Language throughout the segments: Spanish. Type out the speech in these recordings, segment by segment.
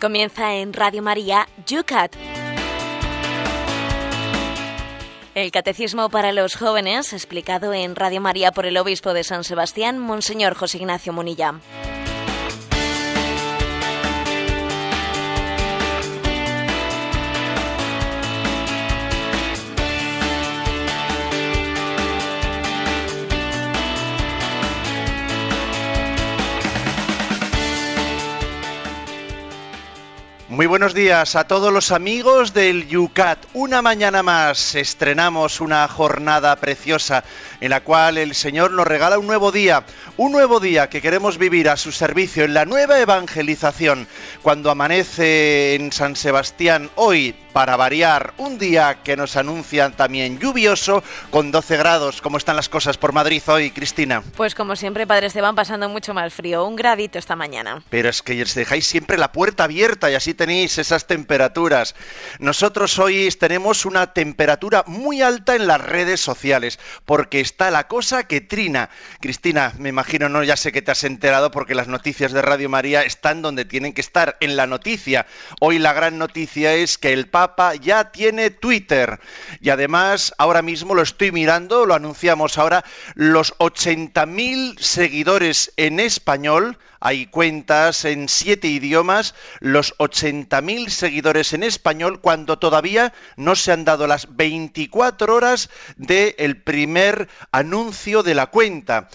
Comienza en Radio María Yucat. El Catecismo para los Jóvenes, explicado en Radio María por el Obispo de San Sebastián, Monseñor José Ignacio Munilla. Muy buenos días a todos los amigos del Yucat. Una mañana más estrenamos una jornada preciosa en la cual el Señor nos regala un nuevo día, un nuevo día que queremos vivir a su servicio en la nueva evangelización. Cuando amanece en San Sebastián hoy, para variar, un día que nos anuncian también lluvioso con 12 grados. ¿Cómo están las cosas por Madrid hoy, Cristina? Pues como siempre, Padre Esteban, pasando mucho mal frío, un gradito esta mañana. Pero es que os dejáis siempre la puerta abierta y así tenéis esas temperaturas. Nosotros hoy tenemos una temperatura muy alta en las redes sociales porque está la cosa que trina. Cristina, me imagino, no, ya sé que te has enterado porque las noticias de Radio María están donde tienen que estar, en la noticia. Hoy la gran noticia es que el Papa ya tiene Twitter. Y además, ahora mismo lo estoy mirando, lo anunciamos ahora, los 80.000 seguidores en español. Hay cuentas en siete idiomas, los 80.000 seguidores en español, cuando todavía no se han dado las 24 horas del primer anuncio de la cuenta.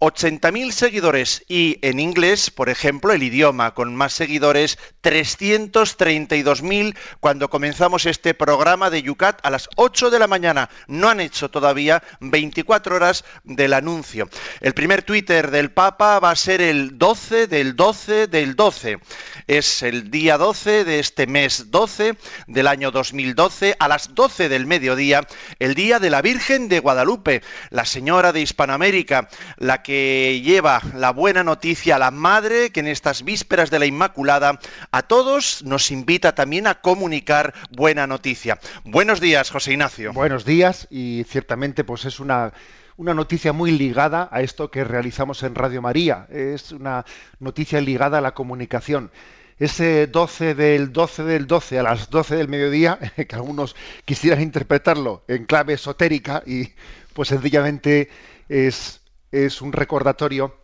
80.000 seguidores y en inglés, por ejemplo, el idioma con más seguidores, 332.000 cuando comenzamos este programa de Yucat a las 8 de la mañana. No han hecho todavía 24 horas del anuncio. El primer Twitter del Papa va a ser el 12 del 12 del 12. Es el día 12 de este mes 12 del año 2012 a las 12 del mediodía, el día de la Virgen de Guadalupe, la señora de Hispanoamérica, la que que lleva la buena noticia a la Madre, que en estas vísperas de la Inmaculada a todos nos invita también a comunicar buena noticia. Buenos días, José Ignacio. Buenos días y ciertamente pues es una una noticia muy ligada a esto que realizamos en Radio María. Es una noticia ligada a la comunicación. Ese 12 del 12 del 12 a las 12 del mediodía, que algunos quisieran interpretarlo en clave esotérica y pues sencillamente es es un recordatorio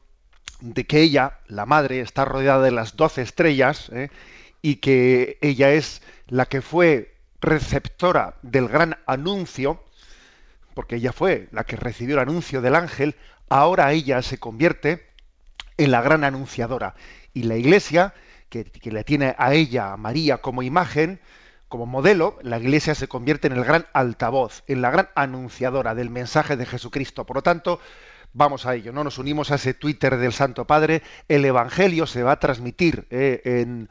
de que ella, la madre, está rodeada de las doce estrellas ¿eh? y que ella es la que fue receptora del gran anuncio, porque ella fue la que recibió el anuncio del ángel, ahora ella se convierte en la gran anunciadora. Y la iglesia, que, que le tiene a ella, a María, como imagen, como modelo, la iglesia se convierte en el gran altavoz, en la gran anunciadora del mensaje de Jesucristo. Por lo tanto, vamos a ello, ¿no? Nos unimos a ese Twitter del Santo Padre. El Evangelio se va a transmitir eh,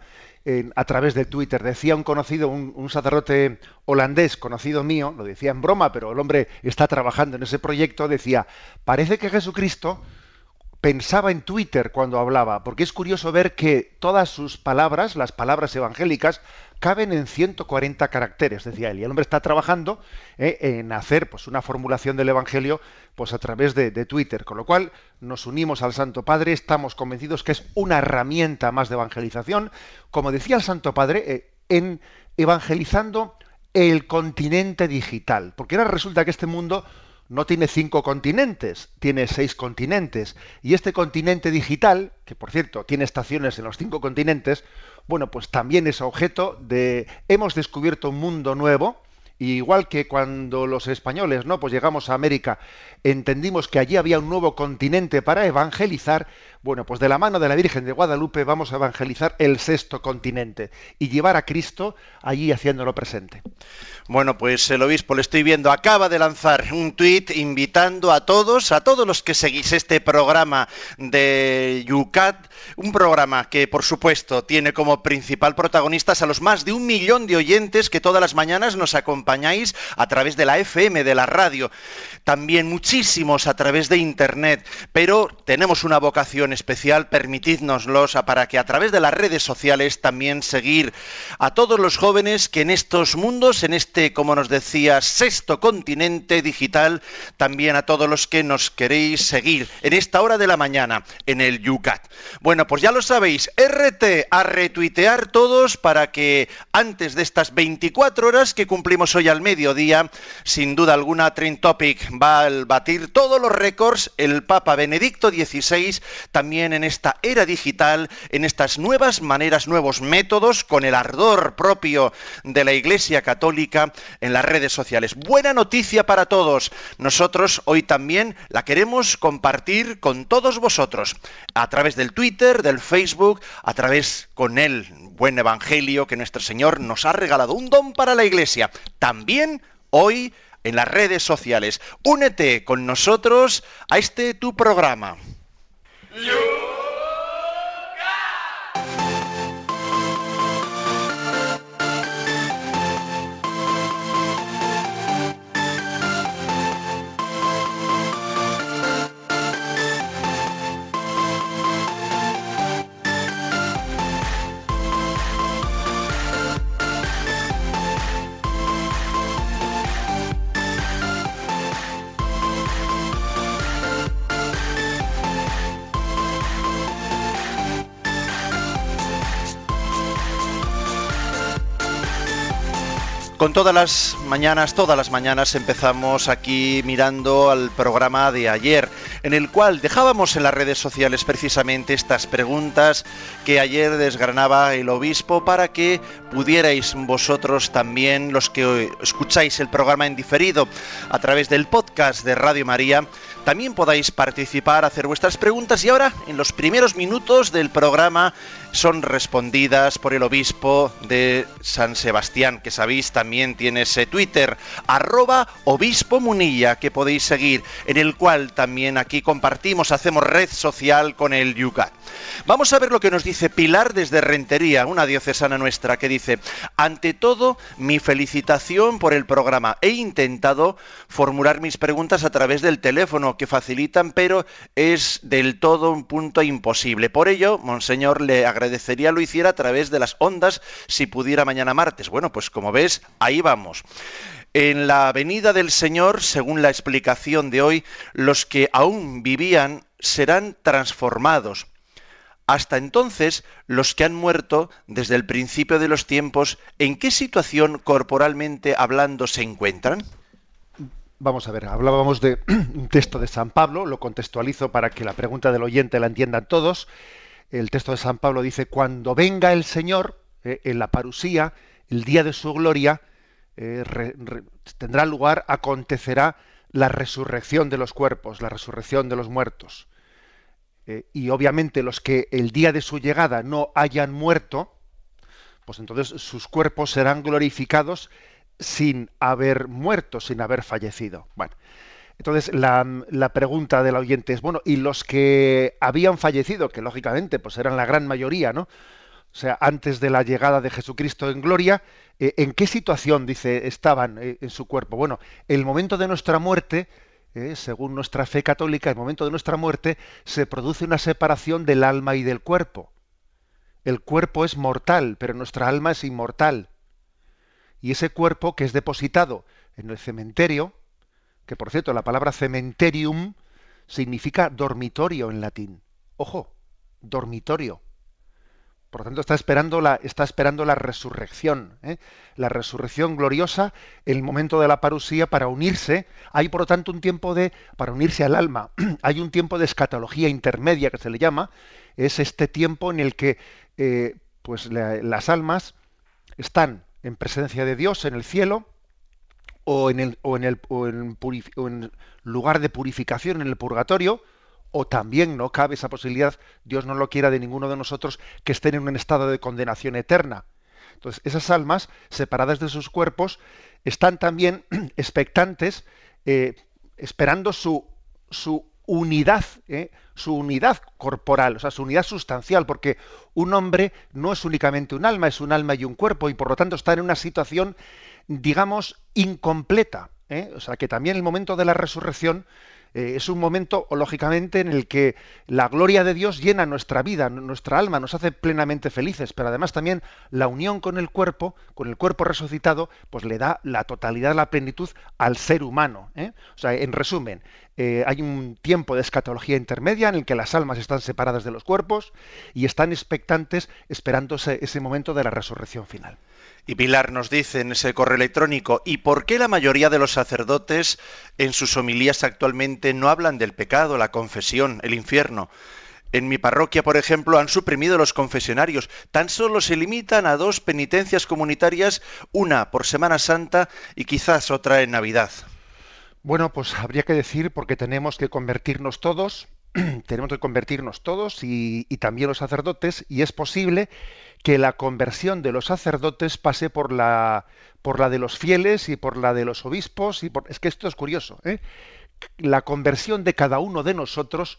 a través de Twitter. Decía un conocido, un, sacerdote holandés conocido mío, lo decía en broma, pero el hombre está trabajando en ese proyecto, decía, parece que Jesucristo pensaba en Twitter cuando hablaba, porque es curioso ver que todas sus palabras, las palabras evangélicas, caben en 140 caracteres, decía él. Y el hombre está trabajando eh, en hacer pues, una formulación del Evangelio pues, a través de, Twitter. Con lo cual nos unimos al Santo Padre, estamos convencidos que es una herramienta más de evangelización, como decía el Santo Padre, eh, en evangelizando el continente digital. Porque ahora resulta que este mundo no tiene cinco continentes, tiene seis continentes. Y este continente digital, que por cierto tiene estaciones en los cinco continentes, bueno, pues también es objeto de hemos descubierto un mundo nuevo, igual que cuando los españoles, ¿no? Pues llegamos a América, entendimos que allí había un nuevo continente para evangelizar, bueno, pues de la mano de la Virgen de Guadalupe vamos a evangelizar el sexto continente y llevar a Cristo allí haciéndolo presente. Bueno, pues el obispo, le estoy viendo, acaba de lanzar un tuit invitando a todos, a todos los que seguís este programa de Yucat, un programa que por supuesto tiene como principal protagonistas a los más de un millón de oyentes que todas las mañanas nos acompañáis a través de la FM, de la radio, también muchísimos a través de Internet, pero tenemos una vocación especial, permitidnoslos para que a través de las redes sociales también seguir a todos los jóvenes que en estos mundos, en este, como nos decía, sexto continente digital, también a todos los que nos queréis seguir en esta hora de la mañana en el Yucat. Bueno, pues ya lo sabéis, RT a retuitear todos para que antes de estas 24 horas que cumplimos hoy al mediodía, sin duda alguna, Trend Topic va a batir todos los récords, el Papa Benedicto XVI, también en esta era digital, en estas nuevas maneras, nuevos métodos, con el ardor propio de la Iglesia Católica en las redes sociales. Buena noticia para todos. Nosotros hoy también la queremos compartir con todos vosotros, a través del Twitter, del Facebook, a través con el buen Evangelio que nuestro Señor nos ha regalado, un don para la Iglesia. También hoy en las redes sociales. Únete con nosotros a este tu programa. You. Con todas las mañanas, todas las mañanas empezamos aquí mirando al programa de ayer, en el cual dejábamos en las redes sociales precisamente estas preguntas que ayer desgranaba el obispo para que pudierais vosotros también, los que escucháis el programa en diferido a través del podcast de Radio María, también podáis participar, hacer vuestras preguntas y ahora en los primeros minutos del programa son respondidas por el obispo de San Sebastián, que sabéis también tiene ese Twitter, arroba obispo munilla, que podéis seguir, en el cual también aquí compartimos, hacemos red social con el Yucat. Vamos a ver lo que nos dice Pilar desde Rentería, una diocesana nuestra, que dice, ante todo, mi felicitación por el programa. He intentado formular mis preguntas a través del teléfono, que facilitan, pero es del todo un punto imposible. Por ello, Monseñor, le agradecería lo hiciera a través de las ondas si pudiera mañana martes. Bueno, pues como ves, ahí vamos. En la venida del Señor, según la explicación de hoy, los que aún vivían serán transformados. Hasta entonces, los que han muerto desde el principio de los tiempos, ¿en qué situación corporalmente hablando se encuentran? Vamos a ver, hablábamos de un texto de San Pablo, lo contextualizo para que la pregunta del oyente la entiendan todos el texto de San Pablo dice, cuando venga el Señor eh, en la parusía, el día de su gloria, eh, tendrá lugar, acontecerá la resurrección de los cuerpos, la resurrección de los muertos. Eh, y obviamente los que el día de su llegada no hayan muerto, pues entonces sus cuerpos serán glorificados sin haber muerto, sin haber fallecido. Bueno, entonces, la, pregunta del oyente es, bueno, ¿y los que habían fallecido, que lógicamente pues eran la gran mayoría, ¿no? O sea, antes de la llegada de Jesucristo en gloria, eh, ¿en qué situación, dice, estaban eh, en su cuerpo? Bueno, el momento de nuestra muerte, eh, según nuestra fe católica, el momento de nuestra muerte se produce una separación del alma y del cuerpo. El cuerpo es mortal, pero nuestra alma es inmortal. Y ese cuerpo que es depositado en el cementerio, que por cierto la palabra cementerium significa dormitorio en latín. Ojo, dormitorio. Por lo tanto, está esperando la, está esperando la resurrección, ¿eh? la resurrección gloriosa, el momento de la parusía para unirse. Hay, por lo tanto, un tiempo de, para unirse al alma. Hay un tiempo de escatología intermedia que se le llama. Es este tiempo en el que eh, pues, las almas están en presencia de Dios en el cielo, o en el, o en el o en, lugar de purificación en el purgatorio, o también no cabe esa posibilidad, Dios no lo quiera de ninguno de nosotros, que estén en un estado de condenación eterna. Entonces, esas almas, separadas de sus cuerpos, están también expectantes, eh, esperando su, su unidad, eh, su unidad corporal, o sea, su unidad sustancial, porque un hombre no es únicamente un alma, es un alma y un cuerpo, y por lo tanto está en una situación digamos, incompleta. ¿eh? O sea, que también el momento de la resurrección Eh, es un momento, lógicamente, en el que la gloria de Dios llena nuestra vida, nuestra alma, nos hace plenamente felices, pero además también la unión con el cuerpo, con el cuerpo resucitado, pues le da la totalidad, la plenitud al ser humano. O sea, en resumen, eh, hay un tiempo de escatología intermedia en el que las almas están separadas de los cuerpos y están expectantes esperando ese momento de la resurrección final. Y Pilar nos dice en ese correo electrónico, ¿y por qué la mayoría de los sacerdotes en sus homilías actualmente no hablan del pecado, la confesión, el infierno? En mi parroquia, por ejemplo, han suprimido los confesionarios. Tan solo se limitan a dos penitencias comunitarias, una por Semana Santa y quizás otra en Navidad. Bueno, pues habría que decir porque tenemos que convertirnos todos, tenemos que convertirnos todos y, también los sacerdotes, y es posible que la conversión de los sacerdotes pase por la, por la de los fieles y por la de los obispos. Y por, es que esto es curioso. ¿eh? La conversión de cada uno de nosotros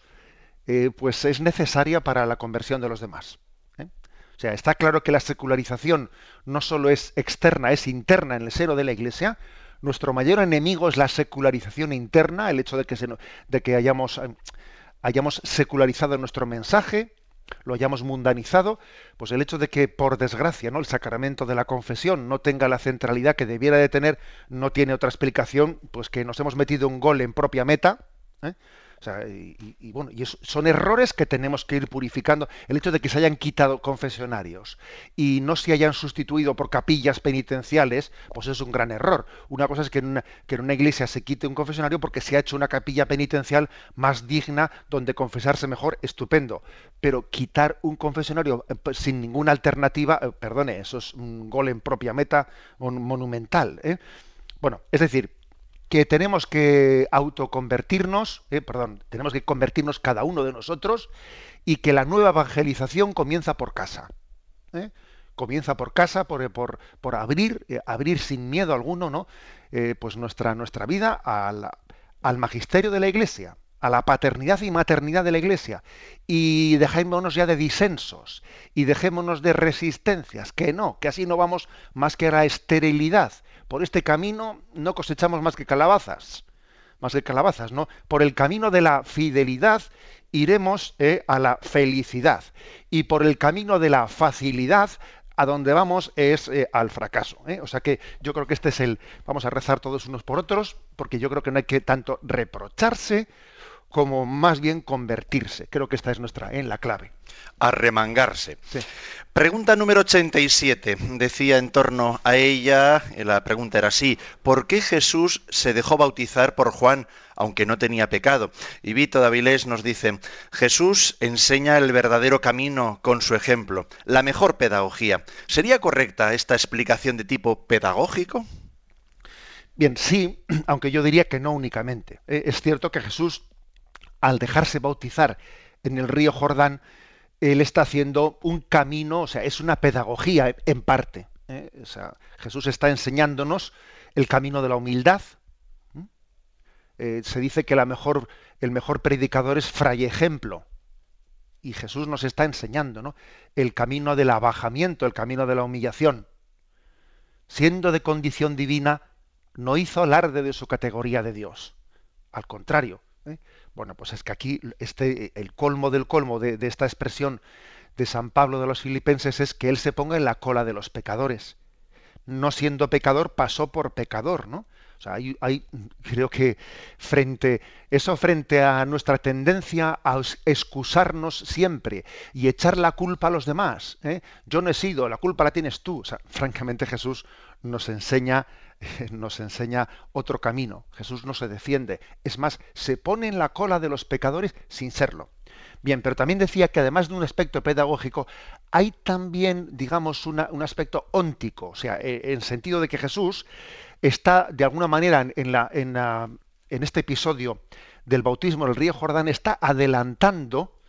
eh, pues es necesaria para la conversión de los demás. ¿eh? O sea, está claro que la secularización no solo es externa, es interna en el seno de la Iglesia. Nuestro mayor enemigo es la secularización interna, el hecho de que, se, de que hayamos, hayamos secularizado nuestro mensaje, lo hayamos mundanizado, pues el hecho de que, por desgracia, ¿no? el sacramento de la confesión no tenga la centralidad que debiera de tener, no tiene otra explicación, pues que nos hemos metido un gol en propia meta, ¿eh? Y, bueno, y son errores que tenemos que ir purificando. El hecho de que se hayan quitado confesionarios y no se hayan sustituido por capillas penitenciales, pues es un gran error. Una cosa es que en una, que en una iglesia se quite un confesionario porque se ha hecho una capilla penitencial más digna donde confesarse mejor, estupendo. Pero quitar un confesionario eh, pues, sin ninguna alternativa, eh, perdone, eso es un gol en propia meta monumental. ¿eh? Bueno, es decir, que tenemos que autoconvertirnos, eh, perdón, tenemos que convertirnos cada uno de nosotros y que la nueva evangelización comienza por casa. ¿eh? Comienza por casa, por, por, por abrir, eh, abrir sin miedo alguno, ¿no? pues nuestra, nuestra vida al, al magisterio de la Iglesia, a la paternidad y maternidad de la Iglesia. Y dejémonos ya de disensos y dejémonos de resistencias, que no, que así no vamos más que a la esterilidad por este camino no cosechamos más que calabazas, más que calabazas, ¿no? Por el camino de la fidelidad iremos eh, a la felicidad y por el camino de la facilidad a donde vamos es eh, al fracaso. ¿eh? O sea que yo creo que este es el, vamos a rezar todos unos por otros, porque yo creo que no hay que tanto reprocharse como más bien convertirse. Creo que esta es nuestra en la clave. Arremangarse. Pregunta número 87. Decía en torno a ella, la pregunta era así, ¿por qué Jesús se dejó bautizar por Juan aunque no tenía pecado? Y Vito Davilés nos dice, Jesús enseña el verdadero camino con su ejemplo, la mejor pedagogía. ¿Sería correcta esta explicación de tipo pedagógico? Bien, sí, aunque yo diría que no únicamente. Eh, es cierto que Jesús al dejarse bautizar en el río Jordán, él está haciendo un camino, o sea, es una pedagogía en parte. ¿eh? O sea, Jesús está enseñándonos el camino de la humildad. Eh, se dice que el mejor predicador es fray ejemplo. Y Jesús nos está enseñando ¿no? el camino del abajamiento, el camino de la humillación. Siendo de condición divina, no hizo alarde de su categoría de Dios. Al contrario. Bueno, pues es que aquí este, el colmo del colmo de, esta expresión de San Pablo de los Filipenses es que él se ponga en la cola de los pecadores. No siendo pecador, pasó por pecador, ¿no? O sea, hay, creo que frente eso frente a nuestra tendencia a excusarnos siempre y echar la culpa a los demás. ¿eh? Yo no he sido, la culpa la tienes tú. O sea, francamente Jesús nos enseña nos enseña otro camino. Jesús no se defiende. Es más, se pone en la cola de los pecadores sin serlo. Bien, pero también decía que además de un aspecto pedagógico, hay también, digamos, un aspecto óntico, o sea, e, en sentido de que Jesús está, de alguna manera, en, en, en este episodio del bautismo del río Jordán, está adelantando,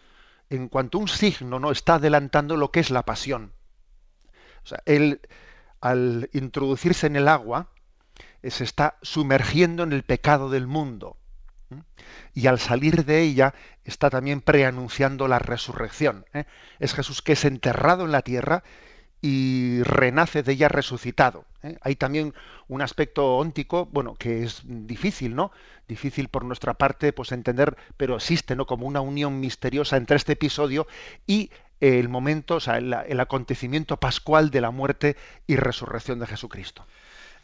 en cuanto a un signo, ¿no? Está adelantando lo que es la pasión. O sea, él, al introducirse en el agua, se está sumergiendo en el pecado del mundo. Y al salir de ella está también preanunciando la resurrección. ¿eh? Es Jesús que es enterrado en la tierra y renace de ella resucitado. ¿eh? Hay también un aspecto óntico, bueno, que es difícil, ¿no? Difícil por nuestra parte, pues entender, pero existe, ¿no? Como una unión misteriosa entre este episodio y el momento, o sea, el, acontecimiento pascual de la muerte y resurrección de Jesucristo.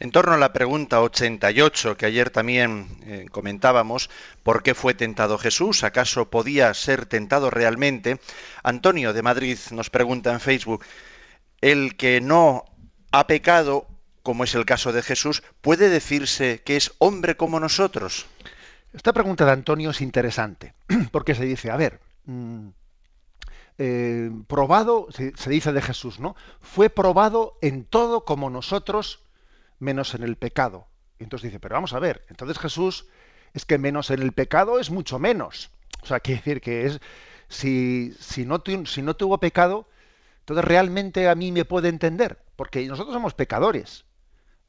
En torno a la pregunta 88 que ayer también eh, comentábamos, ¿por qué fue tentado Jesús? ¿Acaso podía ser tentado realmente? Antonio de Madrid nos pregunta en Facebook, ¿el que no ha pecado, como es el caso de Jesús, puede decirse que es hombre como nosotros? Esta pregunta de Antonio es interesante, porque se dice, a ver, mm, eh, probado, se, dice de Jesús, ¿no? Fue probado en todo como nosotros, menos en el pecado. Y entonces dice, pero vamos a ver, entonces Jesús es que menos en el pecado es mucho menos. O sea, quiere decir que es, si, si, no, no tuvo pecado, entonces realmente a mí me puede entender, porque nosotros somos pecadores.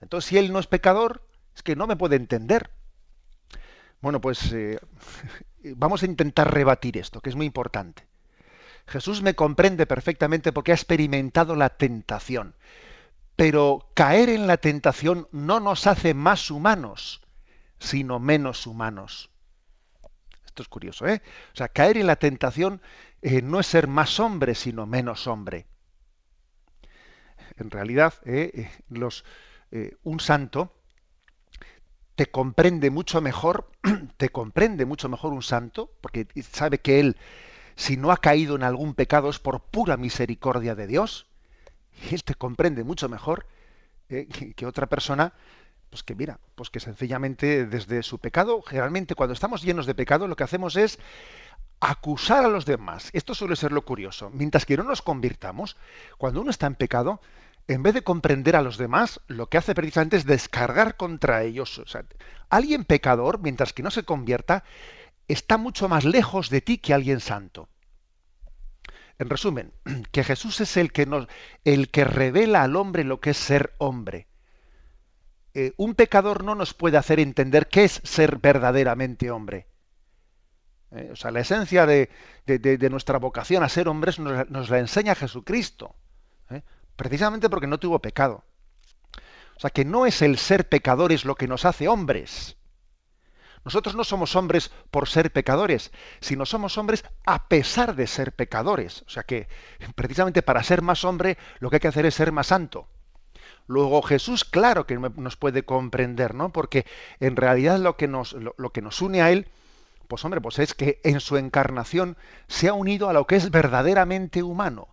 Entonces, si él no es pecador, es que no me puede entender. Bueno, pues eh, vamos a intentar rebatir esto, que es muy importante. Jesús me comprende perfectamente porque ha experimentado la tentación. Pero caer en la tentación no nos hace más humanos, sino menos humanos. Esto es curioso, ¿eh? O sea, caer en la tentación eh, no es ser más hombre, sino menos hombre. En realidad, eh, eh, los, un santo te comprende mucho mejor, te comprende mucho mejor un santo, porque sabe que él si no ha caído en algún pecado es por pura misericordia de Dios. Él te comprende mucho mejor eh, que, otra persona, pues que mira, pues que sencillamente desde su pecado, generalmente cuando estamos llenos de pecado, lo que hacemos es acusar a los demás. Esto suele ser lo curioso. Mientras que no nos convirtamos, cuando uno está en pecado, en vez de comprender a los demás, lo que hace precisamente es descargar contra ellos. O sea, alguien pecador, mientras que no se convierta, está mucho más lejos de ti que alguien santo. En resumen, que Jesús es el que, el que revela al hombre lo que es ser hombre. Eh, un pecador no nos puede hacer entender qué es ser verdaderamente hombre. Eh, o sea, la esencia de, nuestra vocación a ser hombres nos, la enseña Jesucristo, ¿eh? precisamente porque no tuvo pecado. O sea, que no es el ser pecadores lo que nos hace hombres. Nosotros no somos hombres por ser pecadores, sino somos hombres a pesar de ser pecadores. O sea que precisamente para ser más hombre lo que hay que hacer es ser más santo. Luego Jesús, claro que nos puede comprender, ¿no? Porque en realidad lo que nos, lo, que nos une a Él, pues hombre, pues es que en su encarnación se ha unido a lo que es verdaderamente humano.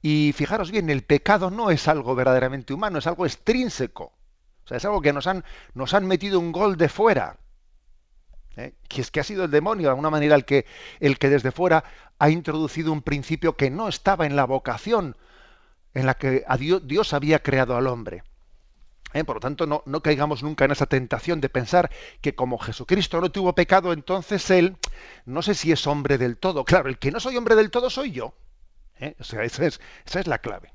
Y fijaros bien, el pecado no es algo verdaderamente humano, es algo extrínseco. O sea, es algo que nos han, nos han metido un gol de fuera. ¿Eh? que es que ha sido el demonio de alguna manera el que, el que desde fuera ha introducido un principio que no estaba en la vocación en la que Dios, había creado al hombre. ¿eh? Por lo tanto, no, no, caigamos nunca en esa tentación de pensar que como Jesucristo no tuvo pecado, entonces Él, no sé si es hombre del todo. Claro, el que no soy hombre del todo soy yo. ¿eh? O sea, esa es, esa es la clave.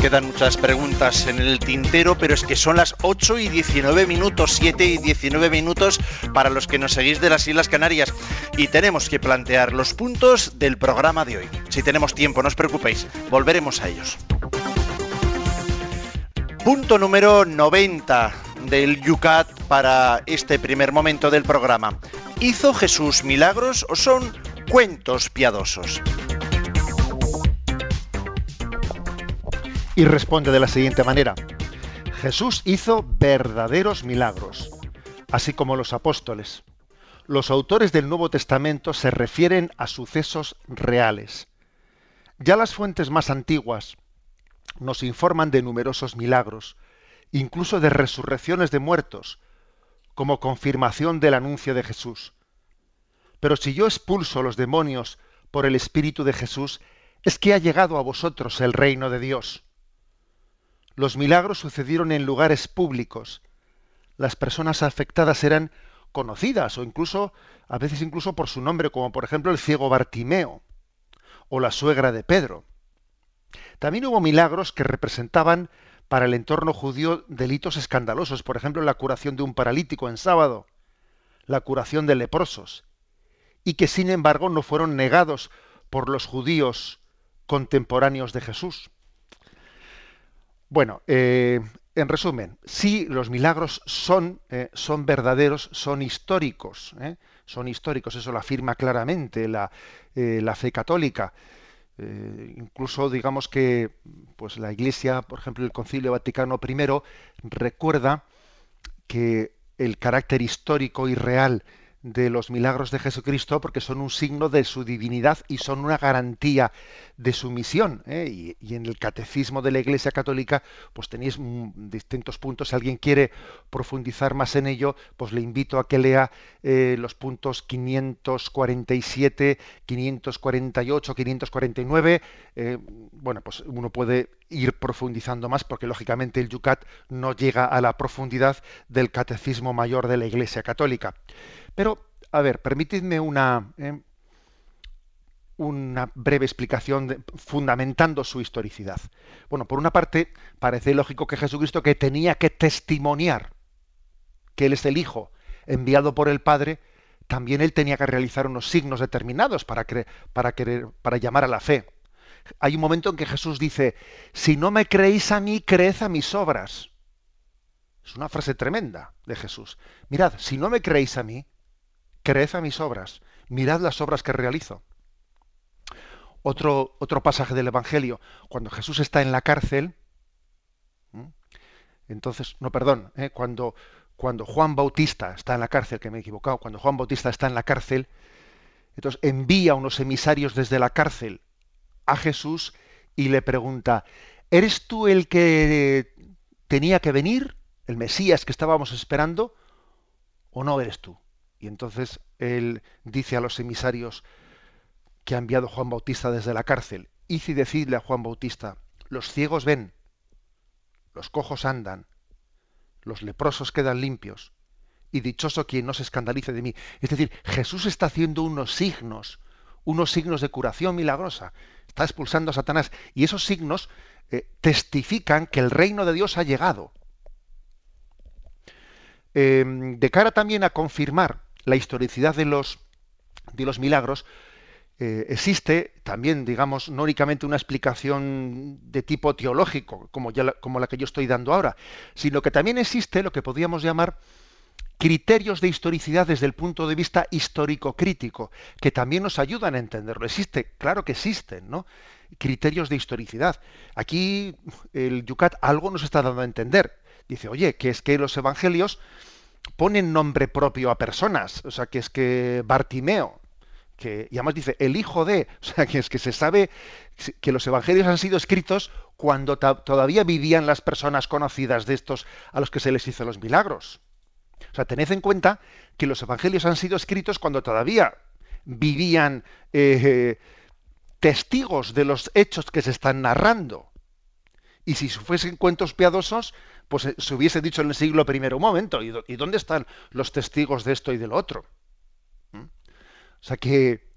Quedan muchas preguntas en el tintero, pero es que son las 8 y 19 minutos, 7 y 19 minutos para los que nos seguís de las Islas Canarias. Y tenemos que plantear los puntos del programa de hoy. Si tenemos tiempo, no os preocupéis, volveremos a ellos. Punto número 90 del Yucat para este primer momento del programa. ¿Hizo Jesús milagros o son cuentos piadosos? Y responde de la siguiente manera. Jesús hizo verdaderos milagros, así como los apóstoles. Los autores del Nuevo Testamento se refieren a sucesos reales. Ya las fuentes más antiguas nos informan de numerosos milagros, incluso de resurrecciones de muertos, como confirmación del anuncio de Jesús. Pero si yo expulso los demonios por el Espíritu de Jesús, es que ha llegado a vosotros el reino de Dios. Los milagros sucedieron en lugares públicos. Las personas afectadas eran conocidas o incluso, a veces incluso por su nombre, como por ejemplo el ciego Bartimeo o la suegra de Pedro. También hubo milagros que representaban para el entorno judío delitos escandalosos, por ejemplo la curación de un paralítico en sábado, la curación de leprosos, y que sin embargo no fueron negados por los judíos contemporáneos de Jesús. Bueno, eh, en resumen, sí, los milagros son, eh, son verdaderos, son históricos, ¿eh? son históricos, eso lo afirma claramente la, la fe católica. incluso digamos que pues la Iglesia, por ejemplo, el Concilio Vaticano I recuerda que el carácter histórico y real de los milagros de Jesucristo porque son un signo de su divinidad y son una garantía de su misión. ¿eh? Y, en el catecismo de la Iglesia Católica, pues tenéis distintos puntos. Si alguien quiere profundizar más en ello, pues le invito a que lea eh, los puntos 547, 548, 549. bueno, pues uno puede ir profundizando más porque lógicamente el Yucat no llega a la profundidad del catecismo mayor de la Iglesia Católica. Pero, a ver, permitidme una, eh, una breve explicación fundamentando su historicidad. Bueno, por una parte, parece lógico que Jesucristo, que tenía que testimoniar que Él es el Hijo enviado por el Padre, también Él tenía que realizar unos signos determinados para, para, para llamar a la fe. Hay un momento en que Jesús dice, si no me creéis a mí, creed a mis obras. Es una frase tremenda de Jesús. Mirad, si no me creéis a mí, creed a mis obras, mirad las obras que realizo. Otro, otro pasaje del Evangelio, cuando Jesús está en la cárcel, entonces, no, perdón, ¿eh? cuando, cuando Juan Bautista está en la cárcel, que me he equivocado, cuando Juan Bautista está en la cárcel, entonces envía unos emisarios desde la cárcel a Jesús y le pregunta, ¿eres tú el que tenía que venir, el Mesías que estábamos esperando, o no eres tú? Y entonces él dice a los emisarios que ha enviado Juan Bautista desde la cárcel, id y decidle a Juan Bautista, los ciegos ven, los cojos andan, los leprosos quedan limpios, y dichoso quien no se escandalice de mí. Es decir, Jesús está haciendo unos signos, unos signos de curación milagrosa, está expulsando a Satanás, y esos signos eh, testifican que el reino de Dios ha llegado. Em, de cara también a confirmar la historicidad de los, de los milagros, eh, existe también, digamos, no únicamente una explicación de tipo teológico, como, ya la, como la que yo estoy dando ahora, sino que también existe lo que podríamos llamar criterios de historicidad desde el punto de vista histórico-crítico, que también nos ayudan a entenderlo. Existe, claro que existen, ¿no? Criterios de historicidad. Aquí el Yucat algo nos está dando a entender. Dice, oye, que es que los evangelios ponen nombre propio a personas, o sea, que es que Bartimeo, que y además dice el hijo de, o sea, que es que se sabe que los evangelios han sido escritos cuando todavía vivían las personas conocidas de estos a los que se les hizo los milagros. O sea, tened en cuenta que los evangelios han sido escritos cuando todavía vivían eh, testigos de los hechos que se están narrando. Y si fuesen cuentos piadosos, pues eh, se hubiese dicho en el siglo I, un momento, ¿y, dónde están los testigos de esto y del otro? ¿Mm? O sea que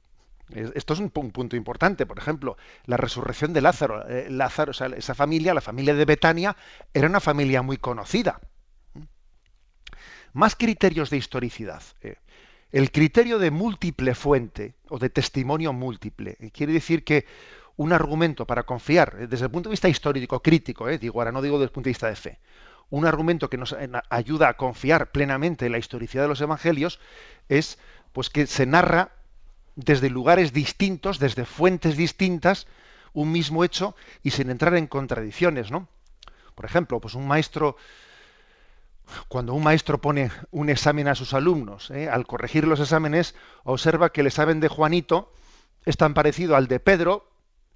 esto es un, punto importante. Por ejemplo, la resurrección de Lázaro. Eh, Lázaro, esa familia, la familia de Betania, era una familia muy conocida. ¿Mm? Más criterios de historicidad. Eh, el criterio de múltiple fuente o de testimonio múltiple. Quiere decir que un argumento para confiar, eh, desde el punto de vista histórico, crítico, eh, digo, ahora no digo desde el punto de vista de fe, un argumento que nos ayuda a confiar plenamente en la historicidad de los evangelios es pues que se narra desde lugares distintos, desde fuentes distintas, un mismo hecho y sin entrar en contradicciones, ¿no? Por ejemplo, pues un maestro cuando un maestro pone un examen a sus alumnos, ¿eh? al corregir los exámenes, observa que el examen de Juanito es tan parecido al de Pedro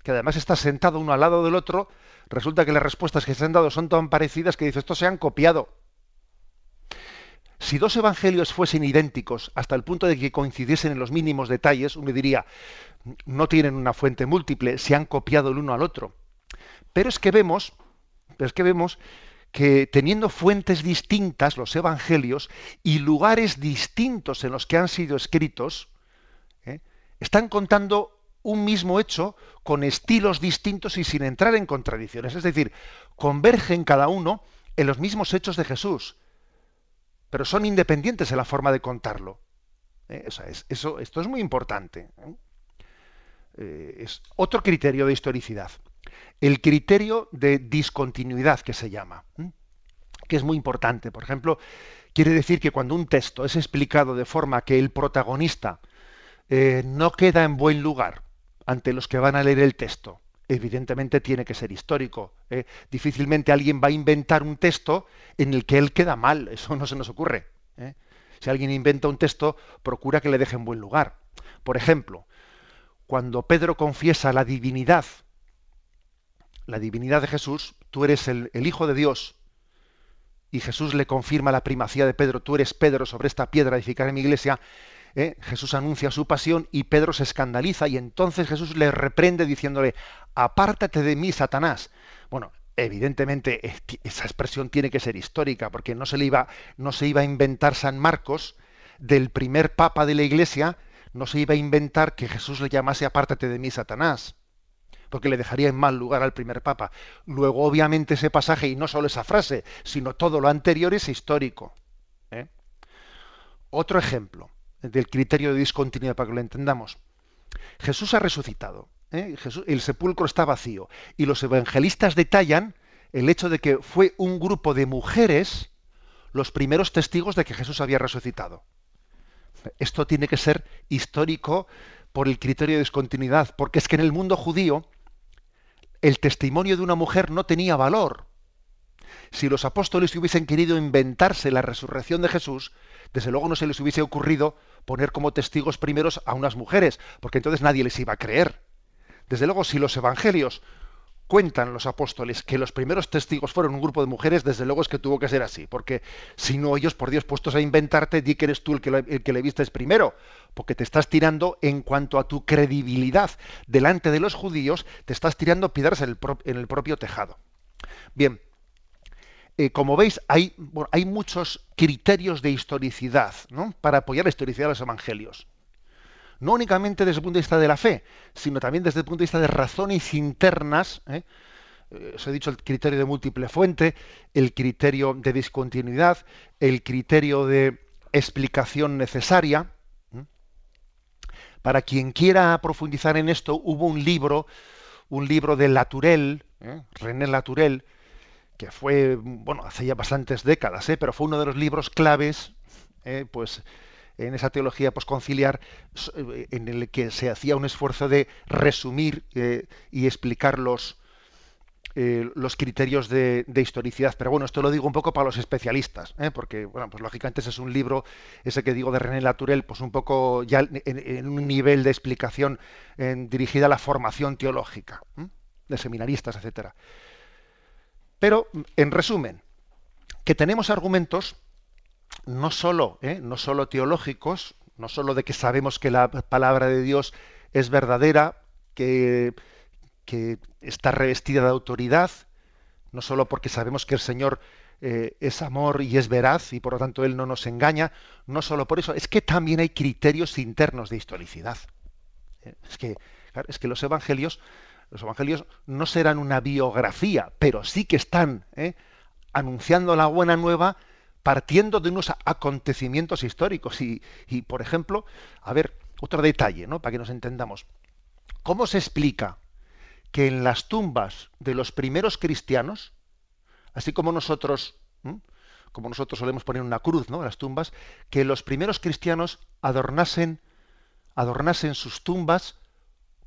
que además está sentado uno al lado del otro, resulta que las respuestas que se han dado son tan parecidas que dice, esto se han copiado. Si dos evangelios fuesen idénticos hasta el punto de que coincidiesen en los mínimos detalles, uno diría, no tienen una fuente múltiple, se han copiado el uno al otro. Pero es que vemos, es que vemos que teniendo fuentes distintas los evangelios y lugares distintos en los que han sido escritos, ¿eh? están contando un mismo hecho con estilos distintos y sin entrar en contradicciones. Es decir, convergen cada uno en los mismos hechos de Jesús, pero son independientes en la forma de contarlo. ¿eh? eso, esto es muy importante. es otro criterio de historicidad. El criterio de discontinuidad que se llama, que es muy importante. Por ejemplo, quiere decir que cuando un texto es explicado de forma que el protagonista no queda en buen lugar ante los que van a leer el texto, evidentemente tiene que ser histórico. ¿eh? Difícilmente alguien va a inventar un texto en el que él queda mal, eso no se nos ocurre. ¿eh? Si alguien inventa un texto, procura que le deje en buen lugar. Por ejemplo, cuando Pedro confiesa la divinidad, la divinidad de Jesús, tú eres el, Hijo de Dios, y Jesús le confirma la primacía de Pedro, tú eres Pedro, sobre esta piedra edificaré mi iglesia, ¿eh? Jesús anuncia su pasión y Pedro se escandaliza y entonces Jesús le reprende diciéndole, apártate de mí, Satanás. Bueno, evidentemente esa expresión tiene que ser histórica porque no se, le iba, no se iba a inventar San Marcos del primer papa de la iglesia, no se iba a inventar que Jesús le llamase apártate de mí, Satanás porque le dejaría en mal lugar al primer papa. Luego, obviamente, ese pasaje, y no solo esa frase, sino todo lo anterior es histórico. ¿eh? Otro ejemplo del criterio de discontinuidad para que lo entendamos. Jesús ha resucitado, ¿eh? el sepulcro está vacío y los evangelistas detallan el hecho de que fue un grupo de mujeres los primeros testigos de que Jesús había resucitado. Esto tiene que ser histórico por el criterio de discontinuidad, porque es que en el mundo judío el testimonio de una mujer no tenía valor. Si los apóstoles hubiesen querido inventarse la resurrección de Jesús, desde luego no se les hubiese ocurrido poner como testigos primeros a unas mujeres, porque entonces nadie les iba a creer. Desde luego, si los evangelios cuentan los apóstoles que los primeros testigos fueron un grupo de mujeres, desde luego es que tuvo que ser así, porque si no ellos, por Dios, puestos a inventarte, di que eres tú el que, le vistes primero, porque te estás tirando en cuanto a tu credibilidad delante de los judíos, te estás tirando piedras en en el propio tejado. Bien, eh, como veis, hay, muchos criterios de historicidad para apoyar la historicidad de los evangelios. No únicamente desde el punto de vista de la fe, sino también desde el punto de vista de razones internas. ¿eh? eh os he dicho el criterio de múltiple fuente, el criterio de discontinuidad, el criterio de explicación necesaria. Para quien quiera profundizar en esto, hubo un libro, un libro de Latourel. René Latourel, que fue, bueno, hace ya bastantes décadas, ¿eh? pero fue uno de los libros claves, ¿eh? pues en esa teología posconciliar, eh, en el que se hacía un esfuerzo de resumir y explicar los, los criterios de, historicidad. Pero bueno, esto lo digo un poco para los especialistas, porque, bueno, pues lógicamente ese es un libro, ese que digo de René Latourel, pues un poco ya en, un nivel de explicación dirigida a la formación teológica, de seminaristas, etcétera. Pero, en resumen, que tenemos argumentos no solo, ¿eh? no solo teológicos, no solo de que sabemos que la palabra de Dios es verdadera, que, que está revestida de autoridad, no solo porque sabemos que el Señor eh, es amor y es veraz y por lo tanto Él no nos engaña, no solo por eso, es que también hay criterios internos de historicidad. Eh, es que, es que los evangelios los evangelios no serán una biografía, pero sí que están ¿eh? anunciando la buena nueva partiendo de unos acontecimientos históricos. Y, por ejemplo, a ver, otro detalle, ¿no? Para que nos entendamos. ¿Cómo se explica que en las tumbas de los primeros cristianos, así como nosotros, como nosotros solemos poner una cruz, ¿no? En las tumbas, que los primeros cristianos adornasen, adornasen sus tumbas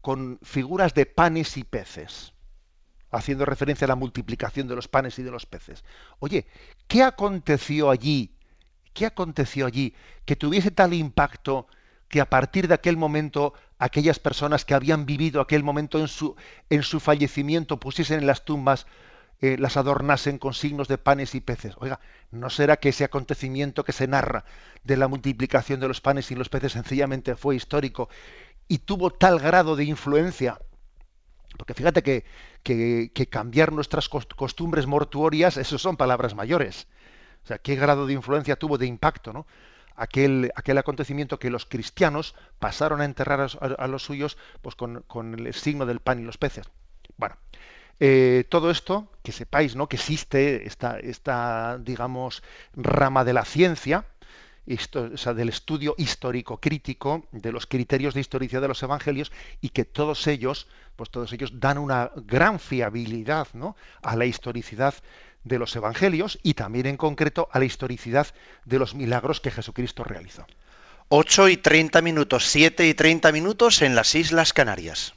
con figuras de panes y peces, haciendo referencia a la multiplicación de los panes y de los peces. Oye, ¿qué aconteció allí? ¿Qué aconteció allí que tuviese tal impacto que a partir de aquel momento aquellas personas que habían vivido aquel momento en su, en su fallecimiento pusiesen en las tumbas, eh, las adornasen con signos de panes y peces? Oiga, ¿no será que ese acontecimiento que se narra de la multiplicación de los panes y los peces sencillamente fue histórico y tuvo tal grado de influencia. Porque fíjate que, que, cambiar nuestras costumbres mortuorias, eso son palabras mayores. O sea, qué grado de influencia tuvo, de impacto, ¿no? Aquel, aquel acontecimiento que los cristianos pasaron a enterrar a, los suyos pues con, el signo del pan y los peces. Bueno, eh, todo esto, que sepáis ¿no? que existe esta, esta, digamos, rama de la ciencia, del estudio histórico crítico de los criterios de historicidad de los evangelios y que todos ellos, pues todos ellos dan una gran fiabilidad ¿no? a la historicidad de los evangelios y también en concreto a la historicidad de los milagros que Jesucristo realizó. 8 y 30 minutos, 7 y 30 minutos en las Islas Canarias.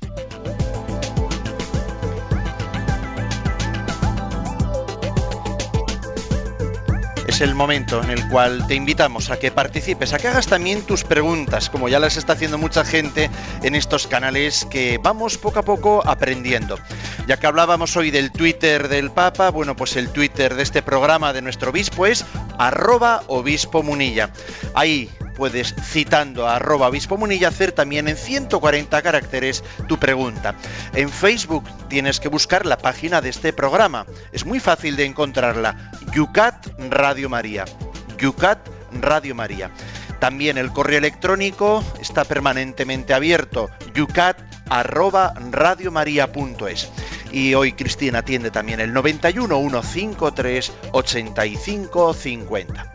El momento en el cual te invitamos a que participes, a que hagas también tus preguntas, como ya las está haciendo mucha gente en estos canales que vamos poco a poco aprendiendo. Ya que hablábamos hoy del Twitter del Papa, bueno, pues el Twitter de este programa de nuestro obispo es arroba obispo munilla. Ahí puedes, citando a arroba munilla, hacer también en 140 caracteres tu pregunta. En Facebook tienes que buscar la página de este programa. Es muy fácil de encontrarla. Yucat Radio María. Yucat Radio María. También el correo electrónico está permanentemente abierto. yucat arroba Y hoy Cristina atiende también el 91 153 85 50.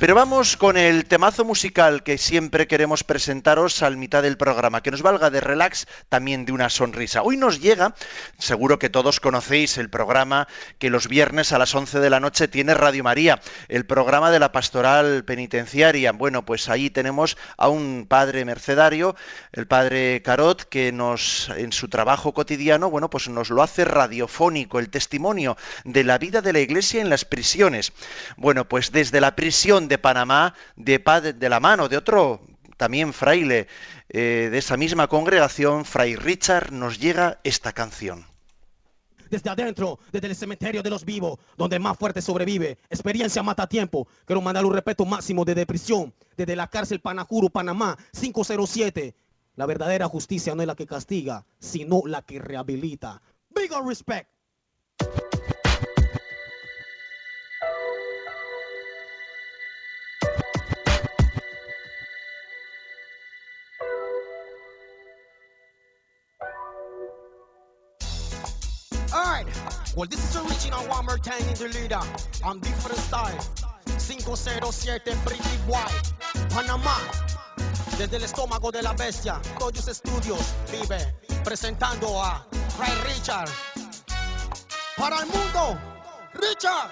Pero vamos con el temazo musical que siempre queremos presentaros al mitad del programa, que nos valga de relax, también de una sonrisa. Hoy nos llega, seguro que todos conocéis el programa que los viernes a las 11 de la noche tiene Radio María, el programa de la pastoral penitenciaria. Bueno, pues ahí tenemos a un padre mercedario, el padre Carot, que nos, en su trabajo cotidiano, bueno, pues nos lo hace radiofónico, el testimonio de la vida de la iglesia en las prisiones. Bueno, pues desde la prisión de Panamá de, de la mano de otro también fraile eh, de esa misma congregación, Fray Richard, nos llega esta canción. Desde adentro, desde el cementerio de los vivos, donde más fuerte sobrevive, experiencia mata tiempo. Quiero mandar un respeto máximo desde prisión, desde la cárcel Panajuru, Panamá, 507. La verdadera justicia no es la que castiga, sino la que rehabilita. Big respect. This is original one more time in the leader. On different style. 507 Pretty White. Panamá. Desde el estómago de la bestia. Todos Studios vive presentando a Ray Richard. Para el mundo, Richard.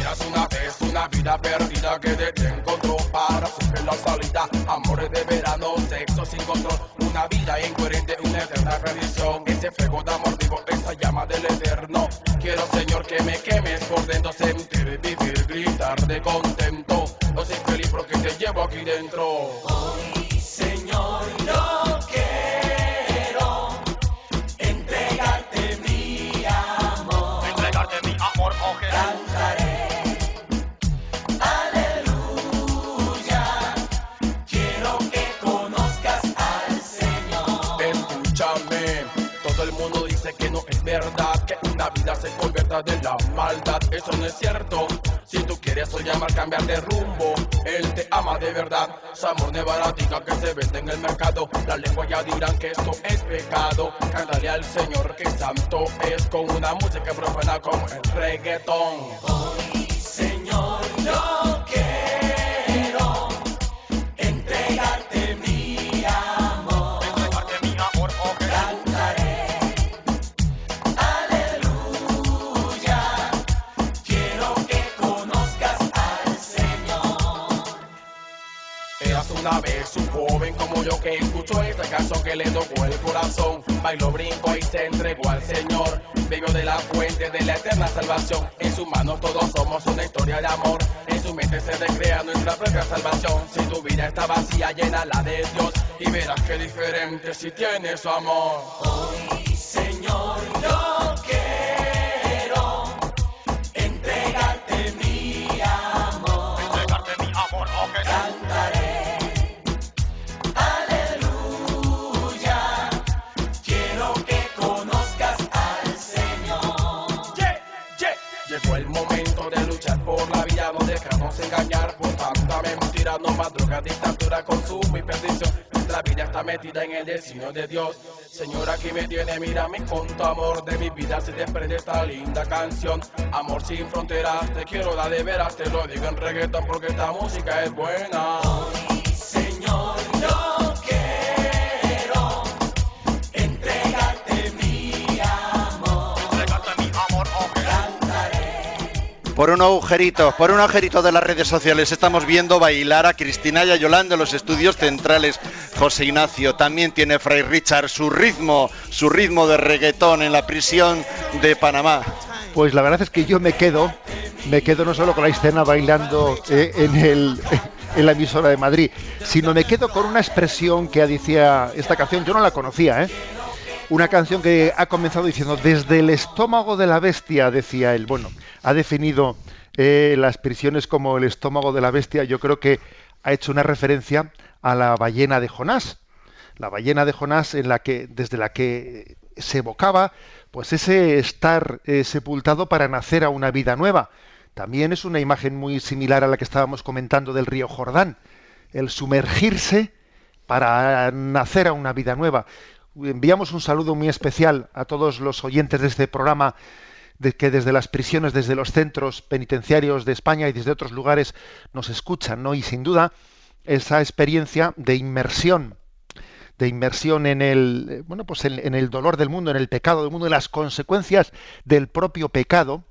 Eras una vez una vida perdida que te encontró para siempre la salida. Amores de verano, sexo sin control, una vida incoherente, una eterna perdición. Ese fuego de amor vivo, esa llama del eterno. Quiero, Señor, que me quemes por dentro, sentir, vivir, gritar de contento. No soy feliz porque te llevo aquí dentro. Eso no es cierto. Si tú quieres o llamar cambiar de rumbo, él te ama de verdad. Su amor de baratica que se vende en el mercado. La lengua ya dirán que esto es pecado. Cántale al Señor que santo es con una música profana como el reggaetón. Canción que le tocó el corazón. Bailó, brinco y se entregó al Señor. Bebió de la fuente de la eterna salvación. En sus manos todos somos una historia de amor. En su mente se recrea nuestra propia salvación. Si tu vida está vacía, llena la de Dios. Y verás que diferente si tienes su amor. Hoy, Señor, yo más droga, dictadura, consumo y perdición. Nuestra vida está metida en el destino de Dios. Señor, aquí me tiene, mírame con tu amor. De mi vida se desprende esta linda canción. Amor sin fronteras, te quiero dar de veras. Te lo digo en reggaeton porque esta música es buena. Por un agujerito, por un agujerito de las redes sociales estamos viendo bailar a Cristina y a Yolanda en los estudios centrales. José Ignacio también tiene Fray Richard su ritmo, su ritmo de reggaetón en la prisión de Panamá. Pues la verdad es que yo me quedo, me quedo no solo con la escena bailando eh, en, el, en la emisora de Madrid, sino me quedo con una expresión que decía esta canción, yo no la conocía, ¿eh? Una canción que ha comenzado diciendo, desde el estómago de la bestia, decía él. Bueno, ha definido eh, las prisiones como el estómago de la bestia. Yo creo que ha hecho una referencia a la ballena de Jonás. La ballena de Jonás en la que, desde la que se evocaba pues ese estar eh, sepultado para nacer a una vida nueva. También es una imagen muy similar a la que estábamos comentando del río Jordán. El sumergirse para nacer a una vida nueva enviamos un saludo muy especial a todos los oyentes de este programa de que desde las prisiones, desde los centros penitenciarios de España y desde otros lugares nos escuchan, ¿no? Y sin duda esa experiencia de inmersión, de inmersión en el, bueno, pues en, en el dolor del mundo, en el pecado del mundo, en las consecuencias del propio pecado,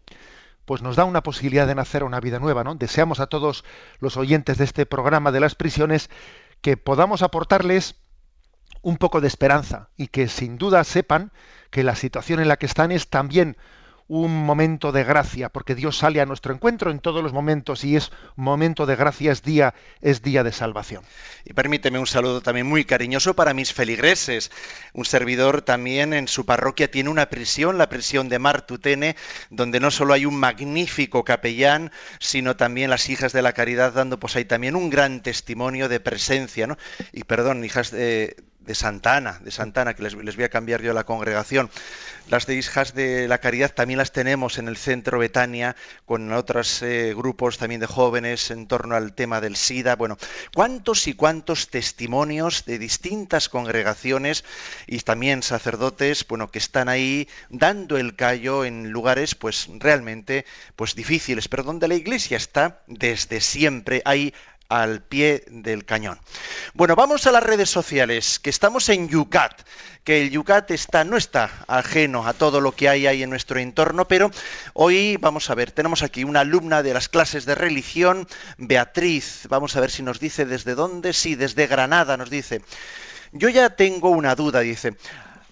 pues nos da una posibilidad de nacer una vida nueva, ¿no? Deseamos a todos los oyentes de este programa de las prisiones que podamos aportarles un poco de esperanza y que sin duda sepan que la situación en la que están es también un momento de gracia, porque Dios sale a nuestro encuentro en todos los momentos y es momento de gracia, es día, es día de salvación. Y permíteme un saludo también muy cariñoso para mis feligreses. Un servidor también en su parroquia tiene una prisión, la prisión de Martutene, donde no solo hay un magnífico capellán, sino también las hijas de la caridad dando pues ahí también un gran testimonio de presencia, ¿no? Y perdón, hijas de, de Santana, de Santana, que les, les, voy a cambiar yo la congregación. Las de hijas de la caridad también las tenemos en el centro Betania, con otros eh, grupos también de jóvenes en torno al tema del SIDA. Bueno, cuántos y cuántos testimonios de distintas congregaciones y también sacerdotes, bueno, que están ahí dando el callo en lugares, pues realmente, pues difíciles, pero donde la Iglesia está desde siempre ahí al pie del cañón. Bueno, vamos a las redes sociales, que estamos en Yucat, que el Yucat está, no está ajeno a todo lo que hay ahí en nuestro entorno, pero hoy vamos a ver, tenemos aquí una alumna de las clases de religión, Beatriz, vamos a ver si nos dice desde dónde, sí, desde Granada nos dice. Yo ya tengo una duda, dice.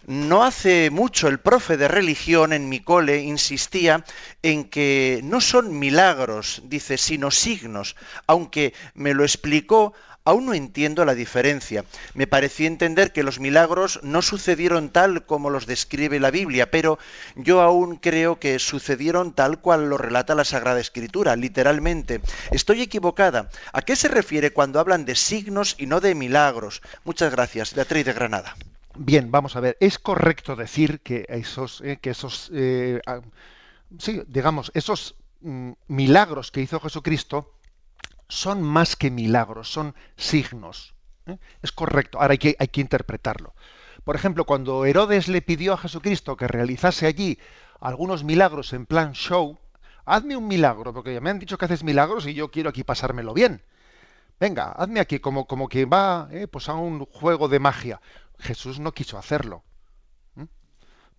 No hace mucho el profe de religión en mi cole insistía en que no son milagros, dice, sino signos, aunque me lo explicó Aún no entiendo la diferencia. Me parecía entender que los milagros no sucedieron tal como los describe la Biblia, pero yo aún creo que sucedieron tal cual lo relata la Sagrada Escritura, literalmente. Estoy equivocada. ¿A qué se refiere cuando hablan de signos y no de milagros? Muchas gracias. Beatriz de Granada. Bien, vamos a ver. Es correcto decir que esos, eh, que esos, eh, sí, digamos, esos mm, milagros que hizo Jesucristo son más que milagros, son signos. ¿eh? Es correcto. Ahora hay que, interpretarlo. Por ejemplo, cuando Herodes le pidió a Jesucristo que realizase allí algunos milagros en plan show, hazme un milagro, porque me han dicho que haces milagros y yo quiero aquí pasármelo bien. Venga, hazme aquí como, como que va pues a un juego de magia. Jesús no quiso hacerlo.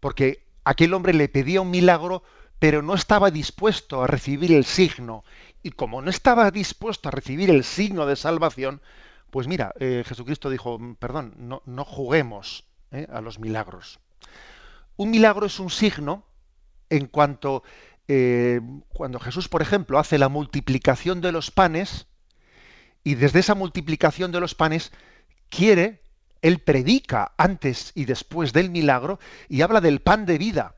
Porque aquel hombre le pedía un milagro, pero no estaba dispuesto a recibir el signo. Y como no estaba dispuesto a recibir el signo de salvación, pues mira, eh, Jesucristo dijo, perdón, no, no juguemos eh, a los milagros. Un milagro es un signo en cuanto eh, cuando Jesús, por ejemplo, hace la multiplicación de los panes y desde esa multiplicación de los panes quiere, él predica antes y después del milagro y habla del pan de vida.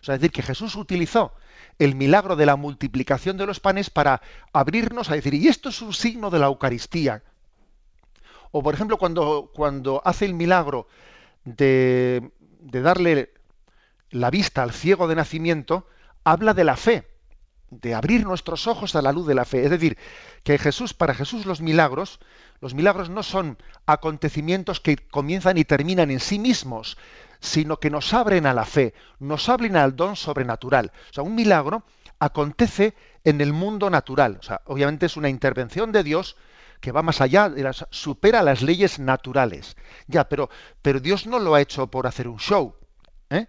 Es decir, que Jesús utilizó el milagro de la multiplicación de los panes para abrirnos a decir, y esto es un signo de la Eucaristía. O por ejemplo, cuando, cuando hace el milagro de, de darle la vista al ciego de nacimiento, habla de la fe. De abrir nuestros ojos a la luz de la fe. Es decir, que Jesús, para Jesús los milagros, los milagros no son acontecimientos que comienzan y terminan en sí mismos, sino que nos abren a la fe, nos abren al don sobrenatural. O sea, un milagro acontece en el mundo natural. O sea, obviamente es una intervención de Dios que va más allá, supera las leyes naturales. Ya, pero, pero Dios no lo ha hecho por hacer un show. ¿eh?